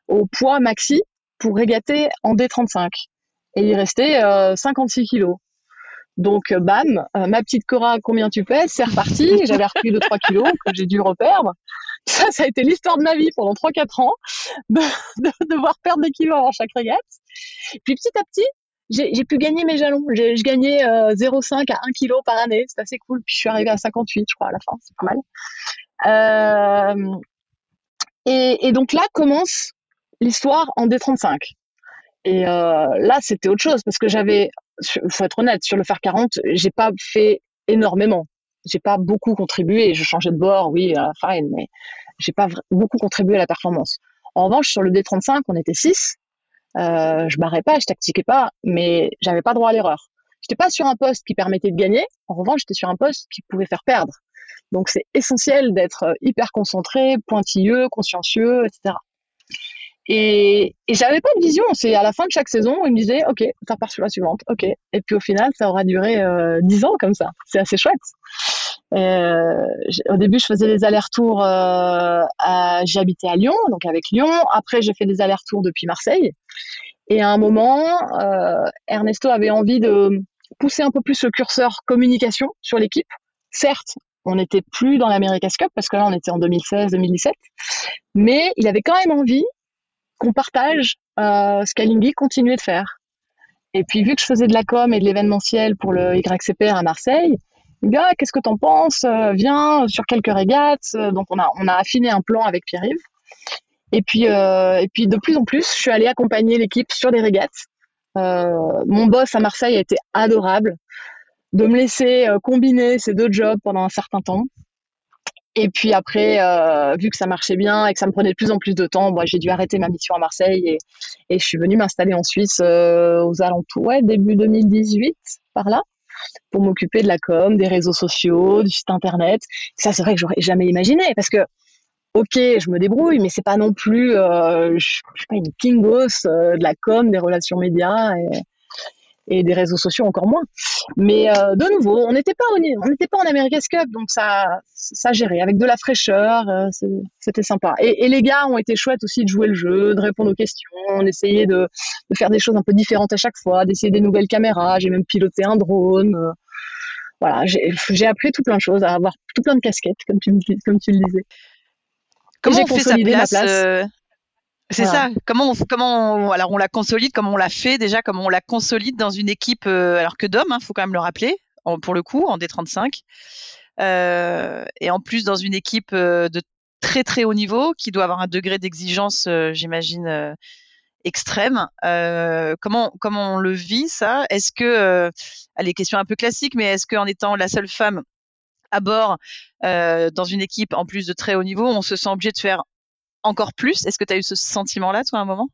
au, poids maxi pour régater en D35. Et il restait euh, 56 kilos. Donc, bam, euh, ma petite Cora, combien tu pèses? C'est reparti. J'avais repris 2-3 kilos que j'ai dû reperdre. Ça, ça a été l'histoire de ma vie pendant 3-4 ans, de, devoir perdre des kilos avant chaque régate. Puis petit à petit, j'ai pu gagner mes jalons. Je gagnais euh, 0,5 à 1 kg par année. C'est assez cool. Puis je suis arrivée à 58, je crois, à la fin. C'est pas mal. Euh, et, et, donc là commence l'histoire en D35. Et euh, là, c'était autre chose parce que j'avais, faut être honnête, sur le fer 40, j'ai pas fait énormément j'ai pas beaucoup contribué. Je changeais de bord, oui, fine, mais j'ai pas beaucoup contribué à la performance. En revanche, sur le D35, on était 6. Euh, je barrais pas, je tactiquais pas, mais j'avais pas droit à l'erreur. J'étais pas sur un poste qui permettait de gagner. En revanche, j'étais sur un poste qui pouvait faire perdre. Donc, c'est essentiel d'être euh, hyper concentré, pointilleux, consciencieux, etc. Et, et j'avais pas de vision. C'est à la fin de chaque saison, il me disait, OK, tu repars sur la suivante. OK. Et puis au final, ça aura duré euh, 10 ans comme ça. C'est assez chouette. Euh, au début, je faisais des allers-retours. Euh, J'habitais à Lyon, donc avec Lyon. Après, j'ai fait des allers-retours depuis Marseille. Et à un moment, euh, Ernesto avait envie de pousser un peu plus le curseur communication sur l'équipe. Certes, on n'était plus dans l'America's Cup parce que là, on était en 2016-2017. Mais il avait quand même envie qu'on partage euh, ce qu'Alinghi continuait de faire. Et puis, vu que je faisais de la com et de l'événementiel pour le YCPR à Marseille, ah, Qu'est-ce que t'en penses? Euh, Viens sur quelques régates. Donc, on a, on a affiné un plan avec Pierre-Yves. Et puis, euh, et puis, de plus en plus, je suis allée accompagner l'équipe sur des régates. Euh, mon boss à Marseille a été adorable de me laisser euh, combiner ces deux jobs pendant un certain temps. Et puis après, euh, vu que ça marchait bien et que ça me prenait de plus en plus de temps, j'ai dû arrêter ma mission à Marseille et, et je suis venue m'installer en Suisse euh, aux alentours, début 2018, par là, pour m'occuper de la com, des réseaux sociaux, du site internet. Ça, c'est vrai que j'aurais jamais imaginé parce que, ok, je me débrouille, mais c'est pas non plus, euh, je, suis pas une king boss euh, de la com, des relations médias. Et des réseaux sociaux encore moins. Mais euh, de nouveau, on n'était pas, on n'était pas en America's Cup, donc ça, ça gérait avec de la fraîcheur, euh, c'était sympa. Et, et, les gars ont été chouettes aussi de jouer le jeu, de répondre aux questions, on essayait de, de faire des choses un peu différentes à chaque fois, d'essayer des nouvelles caméras. J'ai même piloté un drone. Euh, voilà, j'ai appris tout plein de choses, à avoir tout plein de casquettes, comme tu, comme tu le disais. Comment on fait sa place, place c'est ça. Comment on, comment alors on la consolide, comment on la fait déjà, comment on la consolide dans une équipe euh, alors que d'hommes, il hein, faut quand même le rappeler, pour le coup en D35, euh, et en plus dans une équipe euh, de très très haut niveau qui doit avoir un degré d'exigence, j'imagine extrême. comment comment on le vit ça? Est-ce que, allez question un peu classique, mais est-ce qu'en étant la seule femme à bord dans une équipe en plus de très haut niveau, on se sent obligé de faire encore plus? Est-ce que tu as eu ce sentiment-là, toi, à un moment?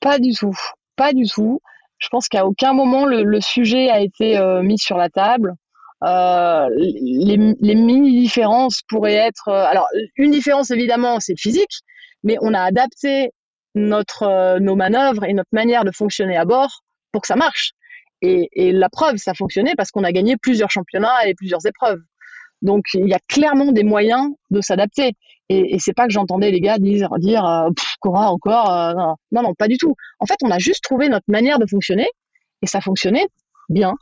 Pas du tout. Pas du tout. Je pense qu'à aucun moment le, sujet a été euh, mis sur la table. les, les mini-différences pourraient être... alors, une différence, évidemment, c'est physique, mais on a adapté notre, nos manœuvres et notre manière de fonctionner à bord pour que ça marche. Et, et la preuve, ça a fonctionné parce qu'on a gagné plusieurs championnats et plusieurs épreuves. Donc il y a clairement des moyens de s'adapter. Et, et c'est pas que j'entendais les gars dire, dire euh, Cora encore. Euh, non. non, pas du tout. En fait, on a juste trouvé notre manière de fonctionner et ça fonctionnait bien.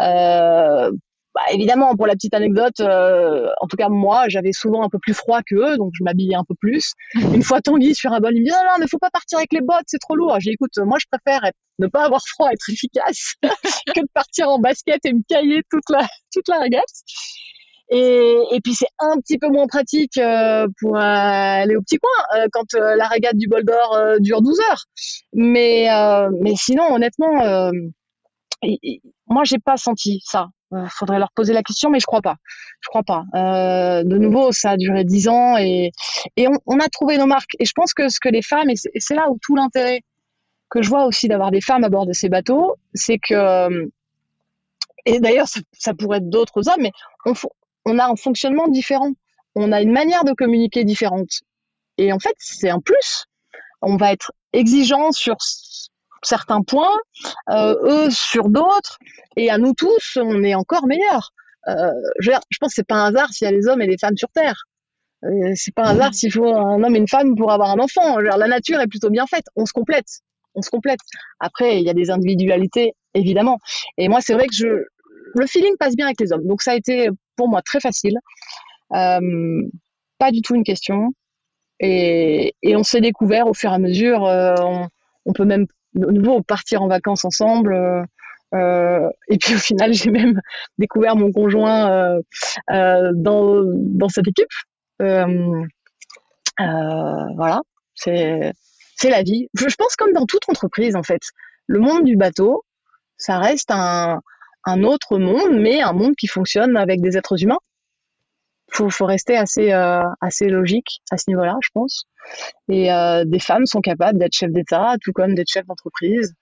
Euh, bah, évidemment, pour la petite anecdote, en tout cas moi, j'avais souvent un peu plus froid que eux, donc je m'habillais un peu plus. Une fois Tanguy sur un bol, il me dit non, non, mais faut pas partir avec les bottes, c'est trop lourd. J'ai écoute, moi je préfère ne pas avoir froid, être efficace, que de partir en basket et me cailler toute la toute la régate. Et, et puis c'est un petit peu moins pratique euh, pour aller au petit coin euh, quand euh, la régate du bol d'or dure 12 heures. Mais mais sinon, honnêtement, moi j'ai pas senti ça. Euh, faudrait leur poser la question, mais je crois pas. Je crois pas. Euh, de nouveau, ça a duré dix ans et, et on, a trouvé nos marques. Et je pense que ce que les femmes, et c'est là où tout l'intérêt que je vois aussi d'avoir des femmes à bord de ces bateaux, c'est que, euh, et d'ailleurs, ça, ça, pourrait être d'autres hommes, mais on, on a un fonctionnement différent. On a une manière de communiquer différente. Et en fait, c'est un plus. On va être exigeant sur certains points, euh, eux sur d'autres, et à nous tous, on est encore meilleurs. Euh, je, je, pense que c'est pas un hasard s'il y a les hommes et les femmes sur Terre. Euh, c'est pas un hasard s'il faut un homme et une femme pour avoir un enfant. La nature est plutôt bien faite. On se complète. On se complète. Après, il y a des individualités, évidemment. Et moi, c'est vrai que je, le feeling passe bien avec les hommes. Donc, ça a été pour moi très facile. Euh, pas du tout une question. Et, on s'est découvert au fur et à mesure. Euh, on, peut même de nouveau partir en vacances ensemble. Euh, et puis au final, j'ai même découvert mon conjoint dans, cette équipe. Voilà, c'est c'est la vie. Je, je, pense comme dans toute entreprise en fait. Le monde du bateau, ça reste un, un autre monde, mais un monde qui fonctionne avec des êtres humains. Faut, faut rester assez assez logique à ce niveau-là, je pense. Et euh, des femmes sont capables d'être chefs d'État, tout comme d'être chefs d'entreprise,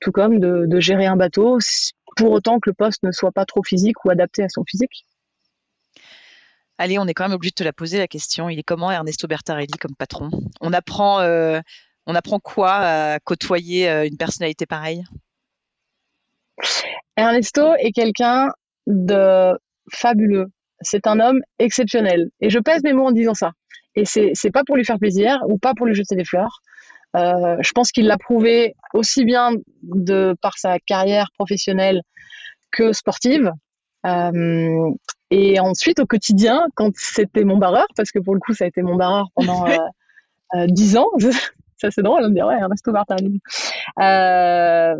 tout comme de, gérer un bateau, pour autant que le poste ne soit pas trop physique ou adapté à son physique. Allez, on est quand même obligé de te la poser la question. Il est comment Ernesto Bertarelli comme patron? On apprend, euh, on apprend quoi à côtoyer euh, une personnalité pareille? Ernesto est quelqu'un de fabuleux. C'est un homme exceptionnel. Et je pèse mes mots en disant ça. Et c'est, c'est pas pour lui faire plaisir ou pas pour lui jeter des fleurs. Euh, je pense qu'il l'a prouvé aussi bien de par sa carrière professionnelle que sportive. Euh, et ensuite, au quotidien, quand c'était mon barreur, parce que pour le coup, ça a été mon barreur pendant euh, dix euh, ans, ça c'est drôle de dire, ouais, Ernesto Bartali. Euh,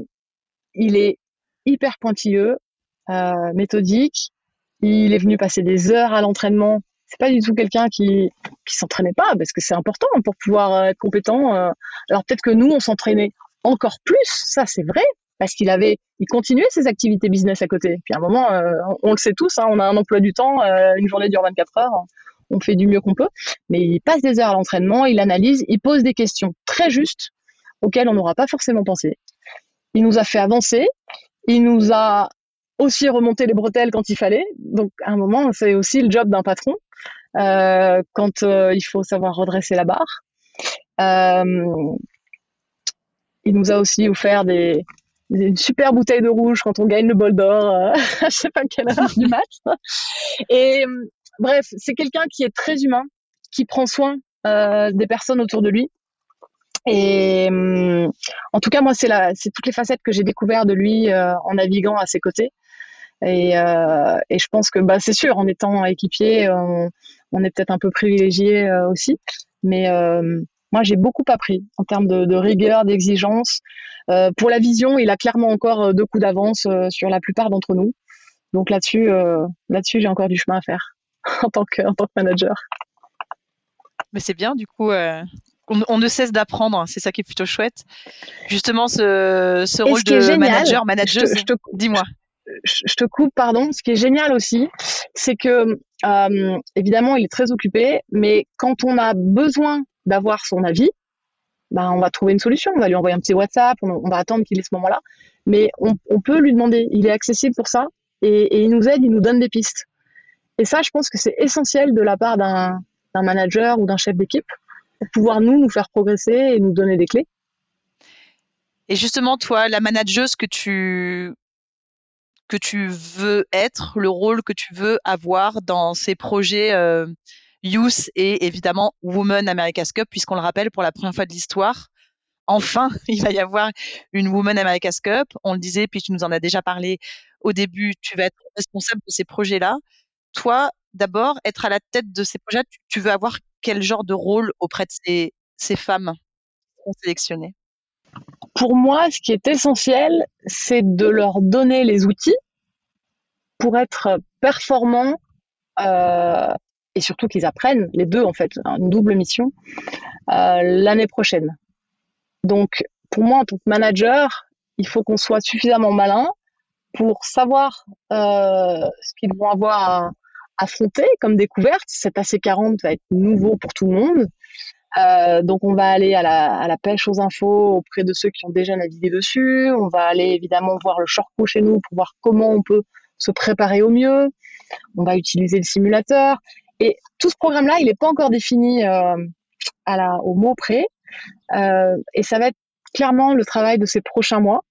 il est hyper pointilleux, méthodique. Il est venu passer des heures à l'entraînement c'est pas du tout quelqu'un qui qui s'entraînait pas parce que c'est important pour pouvoir euh, être compétent. Euh. Alors peut-être que nous on s'entraînait encore plus, ça c'est vrai parce qu'il avait il continuait ses activités business à côté. Puis à un moment euh, on, le sait tous, hein, on a un emploi du temps, une journée dure 24 heures, on fait du mieux qu'on peut, mais il passe des heures à l'entraînement, il analyse, il pose des questions très justes auxquelles on n'aura pas forcément pensé. Il nous a fait avancer, il nous a aussi remonté les bretelles quand il fallait. Donc à un moment, c'est aussi le job d'un patron euh, quand euh, il faut savoir redresser la barre. Euh, il nous a aussi offert des, une super bouteille de rouge quand on gagne le bol d'or, je sais pas quelle heure du match. Et bref, c'est quelqu'un qui est très humain, qui prend soin des personnes autour de lui. Et en tout cas, moi, c'est toutes les facettes que j'ai découvert de lui en naviguant à ses côtés. Et, euh, je pense que bah, c'est sûr, en étant équipier, on, est peut-être un peu privilégié euh, aussi. Mais euh, moi, j'ai beaucoup appris en termes de, rigueur, d'exigence. Euh, pour la vision, il a clairement encore deux coups d'avance sur la plupart d'entre nous. Donc là-dessus, là-dessus, j'ai encore du chemin à faire en tant que manager. Mais c'est bien, du coup, on, on, ne cesse d'apprendre. C'est ça qui est plutôt chouette. Justement, ce, ce rôle de génial, manager, manager, dis-moi je te coupe, pardon. Ce qui est génial aussi, c'est que euh, évidemment, il est très occupé, mais quand on a besoin d'avoir son avis, ben, on va trouver une solution. On va lui envoyer un petit WhatsApp, on, on va attendre qu'il ait ce moment-là. Mais on, on, peut lui demander. Il est accessible pour ça. et, ils nous aident, ils nous donnent des pistes. Et ça, je pense que c'est essentiel de la part d'un manager ou d'un chef d'équipe pour pouvoir nous, nous faire progresser et nous donner des clés. Et justement, toi, la manageuse que tu que tu veux être, le rôle que tu veux avoir dans ces projets euh, Youth et évidemment Women America's Cup, puisqu'on le rappelle pour la première fois de l'histoire, enfin, il va y avoir une Women America's Cup. On le disait, puis tu nous en as déjà parlé au début, tu vas être responsable de ces projets-là. Toi, d'abord, être à la tête de ces projets, tu, veux avoir quel genre de rôle auprès de ces, femmes sont sélectionnées? Pour moi, ce qui est essentiel, c'est de leur donner les outils pour être performants euh, et surtout qu'ils apprennent, les deux en fait, une double mission, euh, l'année prochaine. Donc, pour moi, en tant que manager, il faut qu'on soit suffisamment malin pour savoir euh, ce qu'ils vont avoir affronter comme découverte. Cet AC40 va être nouveau pour tout le monde. Euh, donc on va aller à la, pêche aux infos auprès de ceux qui ont déjà navigué dessus. On va aller évidemment voir le shortco chez nous pour voir comment on peut se préparer au mieux. On va utiliser le simulateur. Et tout ce programme-là, il n'est pas encore défini euh, au mot près. Euh, et ça va être clairement le travail de ces prochains mois,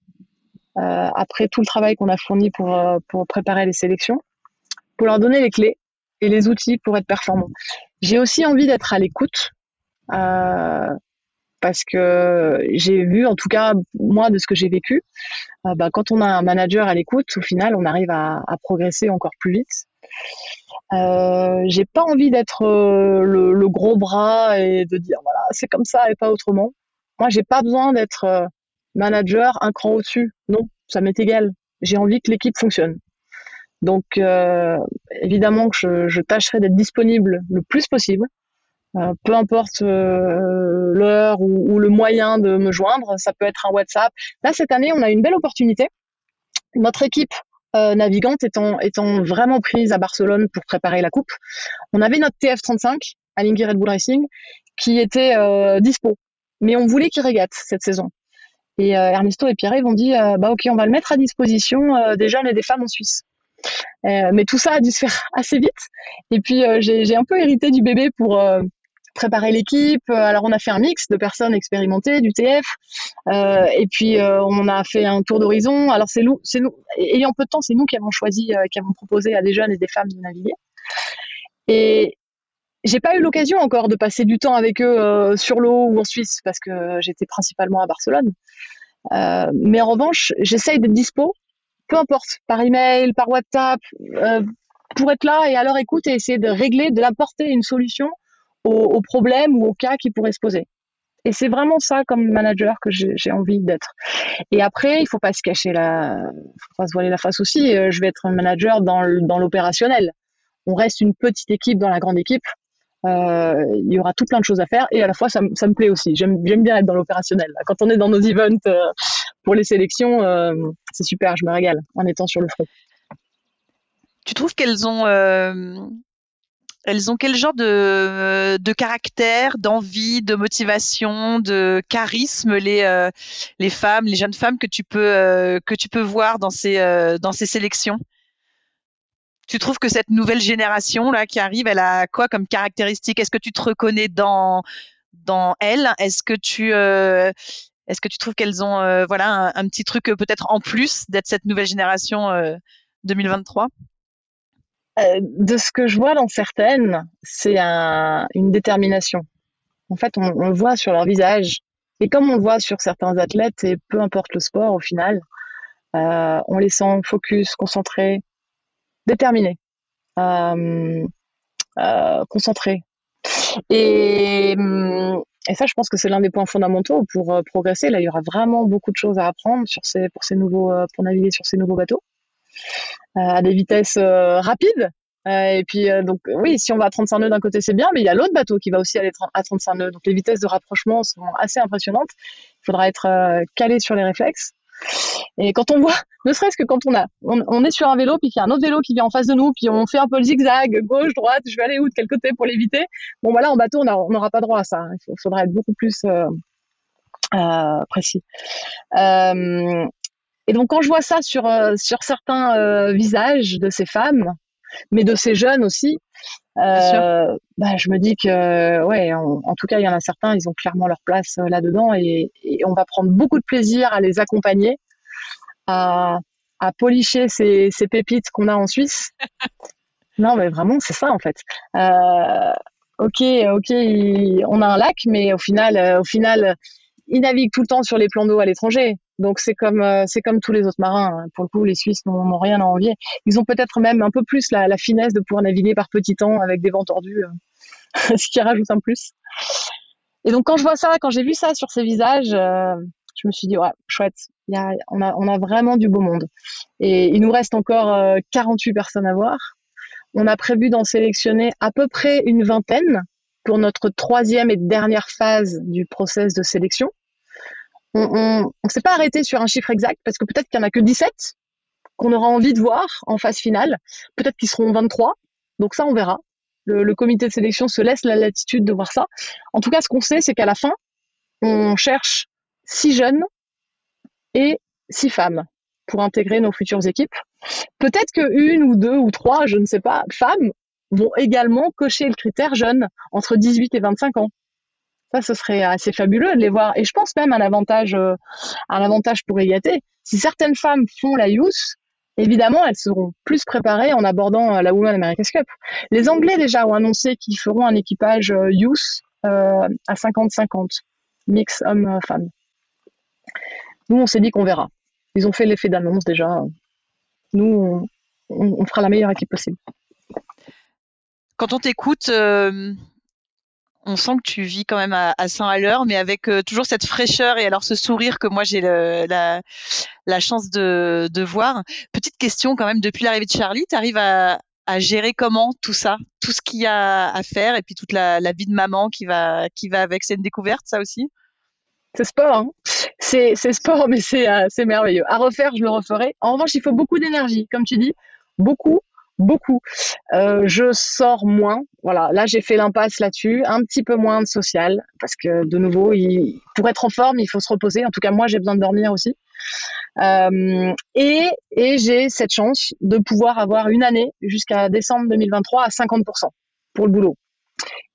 après tout le travail qu'on a fourni pour préparer les sélections, pour leur donner les clés et les outils pour être performants. J'ai aussi envie d'être à l'écoute, parce que j'ai vu, en tout cas moi de ce que j'ai vécu, bah, quand on a un manager à l'écoute, au final, on arrive à, progresser encore plus vite. Euh, j'ai pas envie d'être euh, le, gros bras et de dire voilà c'est comme ça et pas autrement. Moi j'ai pas besoin d'être euh, manager un cran au-dessus. Non, ça m'est égal. J'ai envie que l'équipe fonctionne. Donc évidemment que je, tâcherai d'être disponible le plus possible, peu importe l'heure ou, le moyen de me joindre. Ça peut être un WhatsApp. Là cette année on a une belle opportunité. Notre équipe euh, navigante étant, vraiment prise à Barcelone pour préparer la coupe. On avait notre TF35, Alinghi Red Bull Racing, qui était euh, dispo. Mais on voulait qu'il régate cette saison. Et euh, Ernesto et Pierre vont dit bah ok, on va le mettre à disposition des jeunes et des femmes en Suisse. Mais tout ça a dû se faire assez vite. Et puis j'ai un peu hérité du bébé pour préparer l'équipe. Euh, alors on a fait un mix de personnes expérimentées, du TF, euh, et puis euh, on a fait un tour d'horizon. Alors c'est nous, c'est nous, ayant peu de temps, c'est nous qui avons choisi, qui avons proposé à des jeunes et des femmes de naviguer. Et j'ai pas eu l'occasion encore de passer du temps avec eux sur l'eau ou en Suisse parce que j'étais principalement à Barcelone. mais en revanche, j'essaye d'être dispo, peu importe, par email, par WhatsApp, pour être là et à leur écoute et essayer de régler, de l'apporter une solution aux, problèmes ou aux cas qui pourraient se poser. Et c'est vraiment ça comme manager que j'ai envie d'être. Et après, il faut pas se cacher la, faut pas se voiler la face aussi. Euh, je vais être un manager dans l'opérationnel. On reste une petite équipe dans la grande équipe. Euh, il y aura tout plein de choses à faire et à la fois ça, me plaît aussi. J'aime bien être dans l'opérationnel. Quand on est dans nos events euh, pour les sélections, c'est super, je me régale en étant sur le front. Tu trouves qu'elles ont elles ont quel genre de, caractère, d'envie, de motivation, de charisme les, euh, femmes, les jeunes femmes que tu peux, euh, que tu peux voir dans ces, euh, dans ces sélections? Tu trouves que cette nouvelle génération là qui arrive, elle a quoi comme caractéristique? Est-ce que tu te reconnais dans, dans elles Est-ce que tu est-ce que tu trouves qu'elles ont voilà un, petit truc peut-être en plus d'être cette nouvelle génération 2023 euh, de ce que je vois dans certaines, c'est une détermination. En fait, on, le voit sur leur visage. Et comme on le voit sur certains athlètes, et peu importe le sport au final, euh, on les sent focus, concentrés, déterminés, euh, concentrés. Et, et, ça, je pense que c'est l'un des points fondamentaux pour progresser. Là, il y aura vraiment beaucoup de choses à apprendre pour, ces nouveaux, pour naviguer sur ces nouveaux bateaux. Euh, à des vitesses euh, rapides. Euh, et puis, donc, oui, si on va à 35 nœuds d'un côté, c'est bien, mais il y a l'autre bateau qui va aussi aller à 35 nœuds. Donc, les vitesses de rapprochement sont assez impressionnantes. Il faudra être calé sur les réflexes. Et quand on voit, ne serait-ce que quand on a, on, est sur un vélo, puis qu'il y a un autre vélo qui vient en face de nous, puis on fait un peu le zigzag, gauche, droite, je vais aller où, de quel côté pour l'éviter. Bon, voilà, en bateau, on n'aura pas droit à ça. Il faudra être beaucoup plus euh, précis. Euh, Et donc quand je vois ça sur, sur certains visages de ces femmes, mais de ces jeunes aussi, euh, bah, je me dis que, ouais, en, tout cas, il y en a certains, ils ont clairement leur place euh, là-dedans et, on va prendre beaucoup de plaisir à les accompagner, à, à policher ces, ces pépites qu'on a en Suisse. non, mais vraiment, c'est ça en fait. Euh, ok, ok, on a un lac, mais au final, au final, ils naviguent tout le temps sur les plans d'eau à l'étranger. Donc c'est comme euh, c'est comme tous les autres marins. Pour le coup, les Suisses n'ont rien à envier. Ils ont peut-être même un peu plus la, finesse de pouvoir naviguer par petits temps avec des vents tordus, euh, ce qui rajoute un plus. Et donc quand je vois ça, quand j'ai vu ça sur ces visages, euh, je me suis dit ouais, chouette. Y a, on a on a vraiment du beau monde. Et il nous reste encore 48 personnes à voir. On a prévu d'en sélectionner à peu près une vingtaine pour notre troisième et dernière phase du process de sélection on ne s'est pas arrêté sur un chiffre exact parce que peut-être qu'il n'y en a que 17 qu'on aura envie de voir en phase finale. Peut-être qu'ils seront 23. Donc ça, on verra. Le, comité de sélection se laisse la latitude de voir ça. En tout cas, ce qu'on sait, c'est qu'à la fin, on cherche six jeunes et six femmes pour intégrer nos futures équipes. Peut-être que une ou deux ou trois, je ne sais pas, femmes vont également cocher le critère jeune entre 18 et 25 ans. Ça, ce serait assez fabuleux de les voir. Et je pense même un avantage, euh, un avantage pour Egaté. Si certaines femmes font la youth, évidemment, elles seront plus préparées en abordant euh, la Women America's Cup. Les Anglais déjà ont annoncé qu'ils feront un équipage euh, youth à 50-50, mix homme-femme. Nous, on s'est dit qu'on verra. Ils ont fait l'effet d'annonce déjà. Nous, on, fera la meilleure équipe possible. Quand on t'écoute, on sent que tu vis quand même à, à 100 à l'heure, mais avec euh, toujours cette fraîcheur et alors ce sourire que moi j'ai la, chance de, voir. Petite question quand même, depuis l'arrivée de Charlie, tu arrives à, gérer comment tout ça, tout ce qu'il y a à faire et puis toute la, vie de maman qui va, qui va avec? C'est une découverte ça aussi? C'est sport, hein. c'est sport, mais euh, c'est merveilleux. À refaire, je le referai. En revanche, il faut beaucoup d'énergie, comme tu dis, beaucoup beaucoup. Euh, je sors moins. Voilà, là j'ai fait l'impasse là-dessus, un petit peu moins de social parce que de nouveau, pour être en forme, il faut se reposer. En tout cas, moi j'ai besoin de dormir aussi. Euh, et, j'ai cette chance de pouvoir avoir une année jusqu'à décembre 2023 à 50% pour le boulot.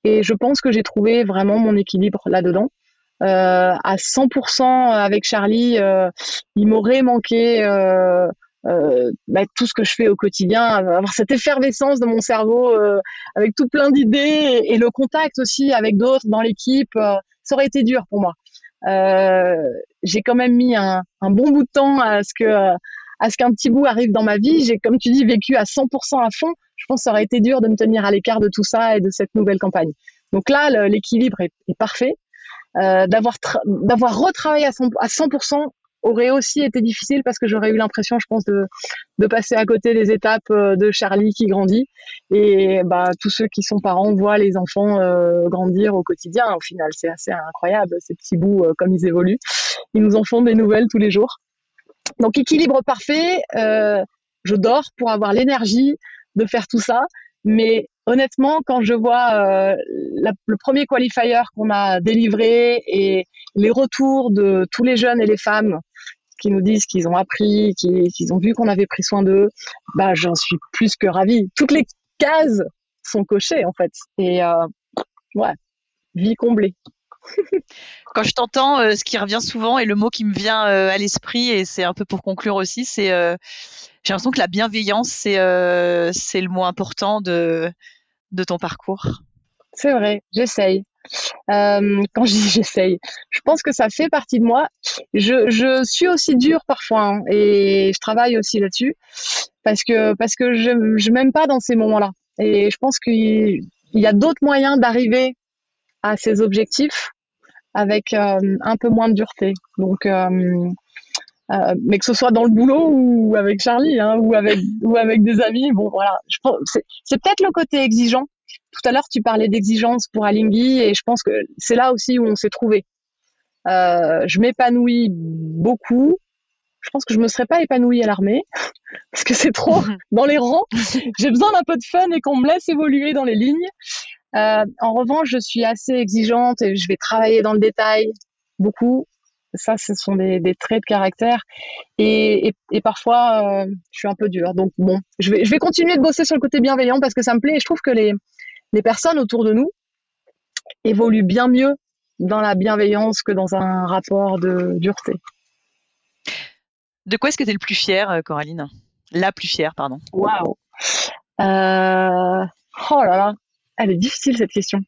Et je pense que j'ai trouvé vraiment mon équilibre là-dedans. Euh, à 100% avec Charlie, il m'aurait manqué euh, euh, bah, tout ce que je fais au quotidien, avoir cette effervescence de mon cerveau euh, avec tout plein d'idées et, le contact aussi avec d'autres dans l'équipe, euh, ça aurait été dur pour moi. j'ai quand même mis un, bon bout de temps à ce que à ce qu'un petit bout arrive dans ma vie. J'ai, comme tu dis, vécu à 100% à fond. Je pense que ça aurait été dur de me tenir à l'écart de tout ça et de cette nouvelle campagne. Donc là, l'équilibre est, est, parfait. Euh, d'avoir d'avoir retravaillé à 100%, à 100% aurait aussi été difficile parce que j'aurais eu l'impression, je pense, de, passer à côté des étapes euh, de Charlie qui grandit. Et bah, tous ceux qui sont parents voient les enfants euh, grandir au quotidien. Au final, c'est assez incroyable, ces petits bouts, euh, comme ils évoluent. Ils nous en font des nouvelles tous les jours. Donc, équilibre parfait. je dors pour avoir l'énergie de faire tout ça. Mais honnêtement, quand je vois le premier qualifier qu'on a délivré et les retours de tous les jeunes et les femmes qui nous disent qu'ils ont appris, qu'ils ont vu qu'on avait pris soin d'eux, bah j'en suis plus que ravie. Toutes les cases sont cochées en fait. Et euh, ouais, vie comblée. Quand je t'entends, euh, ce qui revient souvent et le mot qui me vient euh, à l'esprit, et c'est un peu pour conclure aussi, c'est j'ai l'impression que la bienveillance, c'est c'est le mot important de, de ton parcours. C'est vrai, j'essaye. Euh, quand je dis j'essaye, je pense que ça fait partie de moi. Je, je suis aussi dure parfois hein, et je travaille aussi là-dessus parce que, parce que je ne m'aime pas dans ces moments-là. Et je pense qu'il y a d'autres moyens d'arriver à ces objectifs avec euh, un peu moins de dureté. Donc, euh, euh, mais que ce soit dans le boulot ou avec Charlie hein, ou avec ou avec des amis, bon voilà, c'est peut-être le côté exigeant tout à l'heure, tu parlais d'exigence pour Alinghi et je pense que c'est là aussi où on s'est trouvé. Euh, je m'épanouis beaucoup. Je pense que je me serais pas épanouie à l'armée parce que c'est trop dans les rangs. J'ai besoin d'un peu de fun et qu'on me laisse évoluer dans les lignes. Euh, en revanche, je suis assez exigeante et je vais travailler dans le détail beaucoup. Ça, ce sont des, traits de caractère. Et, parfois, je suis un peu dure. Donc bon, je vais, je vais continuer de bosser sur le côté bienveillant parce que ça me plaît. Et je trouve que les, les personnes autour de nous évoluent bien mieux dans la bienveillance que dans un rapport de dureté. De quoi est-ce que tu es le plus fier, Coraline? La plus fière, pardon. Waouh euh, Oh là là, elle est difficile cette question.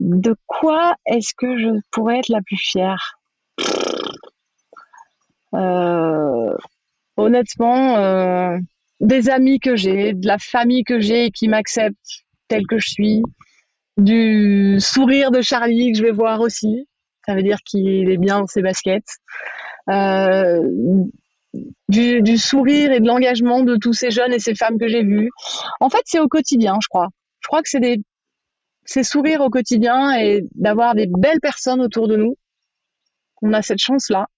De quoi est-ce que je pourrais être la plus fière? Euh, Honnêtement, euh, des amis que j'ai, de la famille que j'ai qui m'acceptent tel que je suis, du sourire de Charlie que je vais voir aussi. Ça veut dire qu'il est bien dans ses baskets. Euh, du, sourire et de l'engagement de tous ces jeunes et ces femmes que j'ai vues. En fait, c'est au quotidien, je crois. Je crois que c'est des c'est sourire au quotidien et d'avoir des belles personnes autour de nous. On a cette chance-là.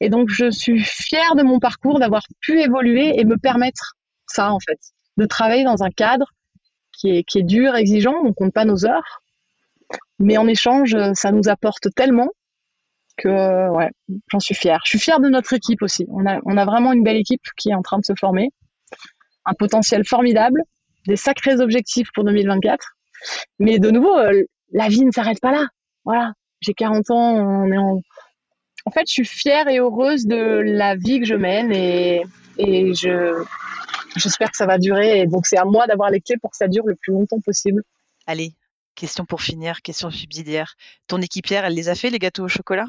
Et donc, je suis fière de mon parcours, d'avoir pu évoluer et me permettre ça, en fait. De travailler dans un cadre qui est, qui est dur, exigeant, on compte pas nos heures. Mais en échange, ça nous apporte tellement que ouais, j'en suis fière. Je suis fière de notre équipe aussi. On a, on a vraiment une belle équipe qui est en train de se former. Un potentiel formidable, des sacrés objectifs pour 2024. Mais de nouveau, euh, la vie ne s'arrête pas là. Voilà, j'ai 40 ans, on est en... En fait, je suis fière et heureuse de la vie que je mène et, et je, j'espère que ça va durer. Et donc, c'est à moi d'avoir les clés pour que ça dure le plus longtemps possible. Allez, question pour finir, question subsidiaire. Ton équipière, elle les a fait, les gâteaux au chocolat?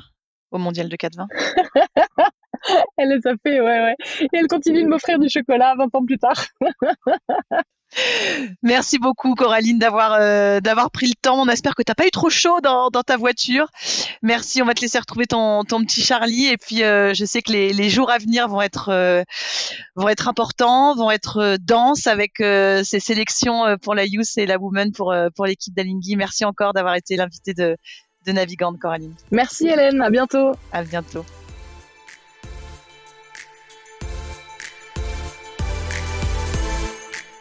Au mondial de 4-20 Elle les a fait, ouais, ouais. Et elle continue de m'offrir du chocolat 20 ans plus tard. Merci beaucoup Coraline d'avoir euh, d'avoir pris le temps. On espère que tu n'as pas eu trop chaud dans, dans, ta voiture. Merci, on va te laisser retrouver ton, ton petit Charlie et puis euh, je sais que les, les, jours à venir vont être euh, vont être importants, vont être denses avec ces sélections pour la Youth et la Woman pour pour l'équipe d'Alingui. Merci encore d'avoir été l'invité de de Navigante Coraline. Merci Hélène, à bientôt. À bientôt.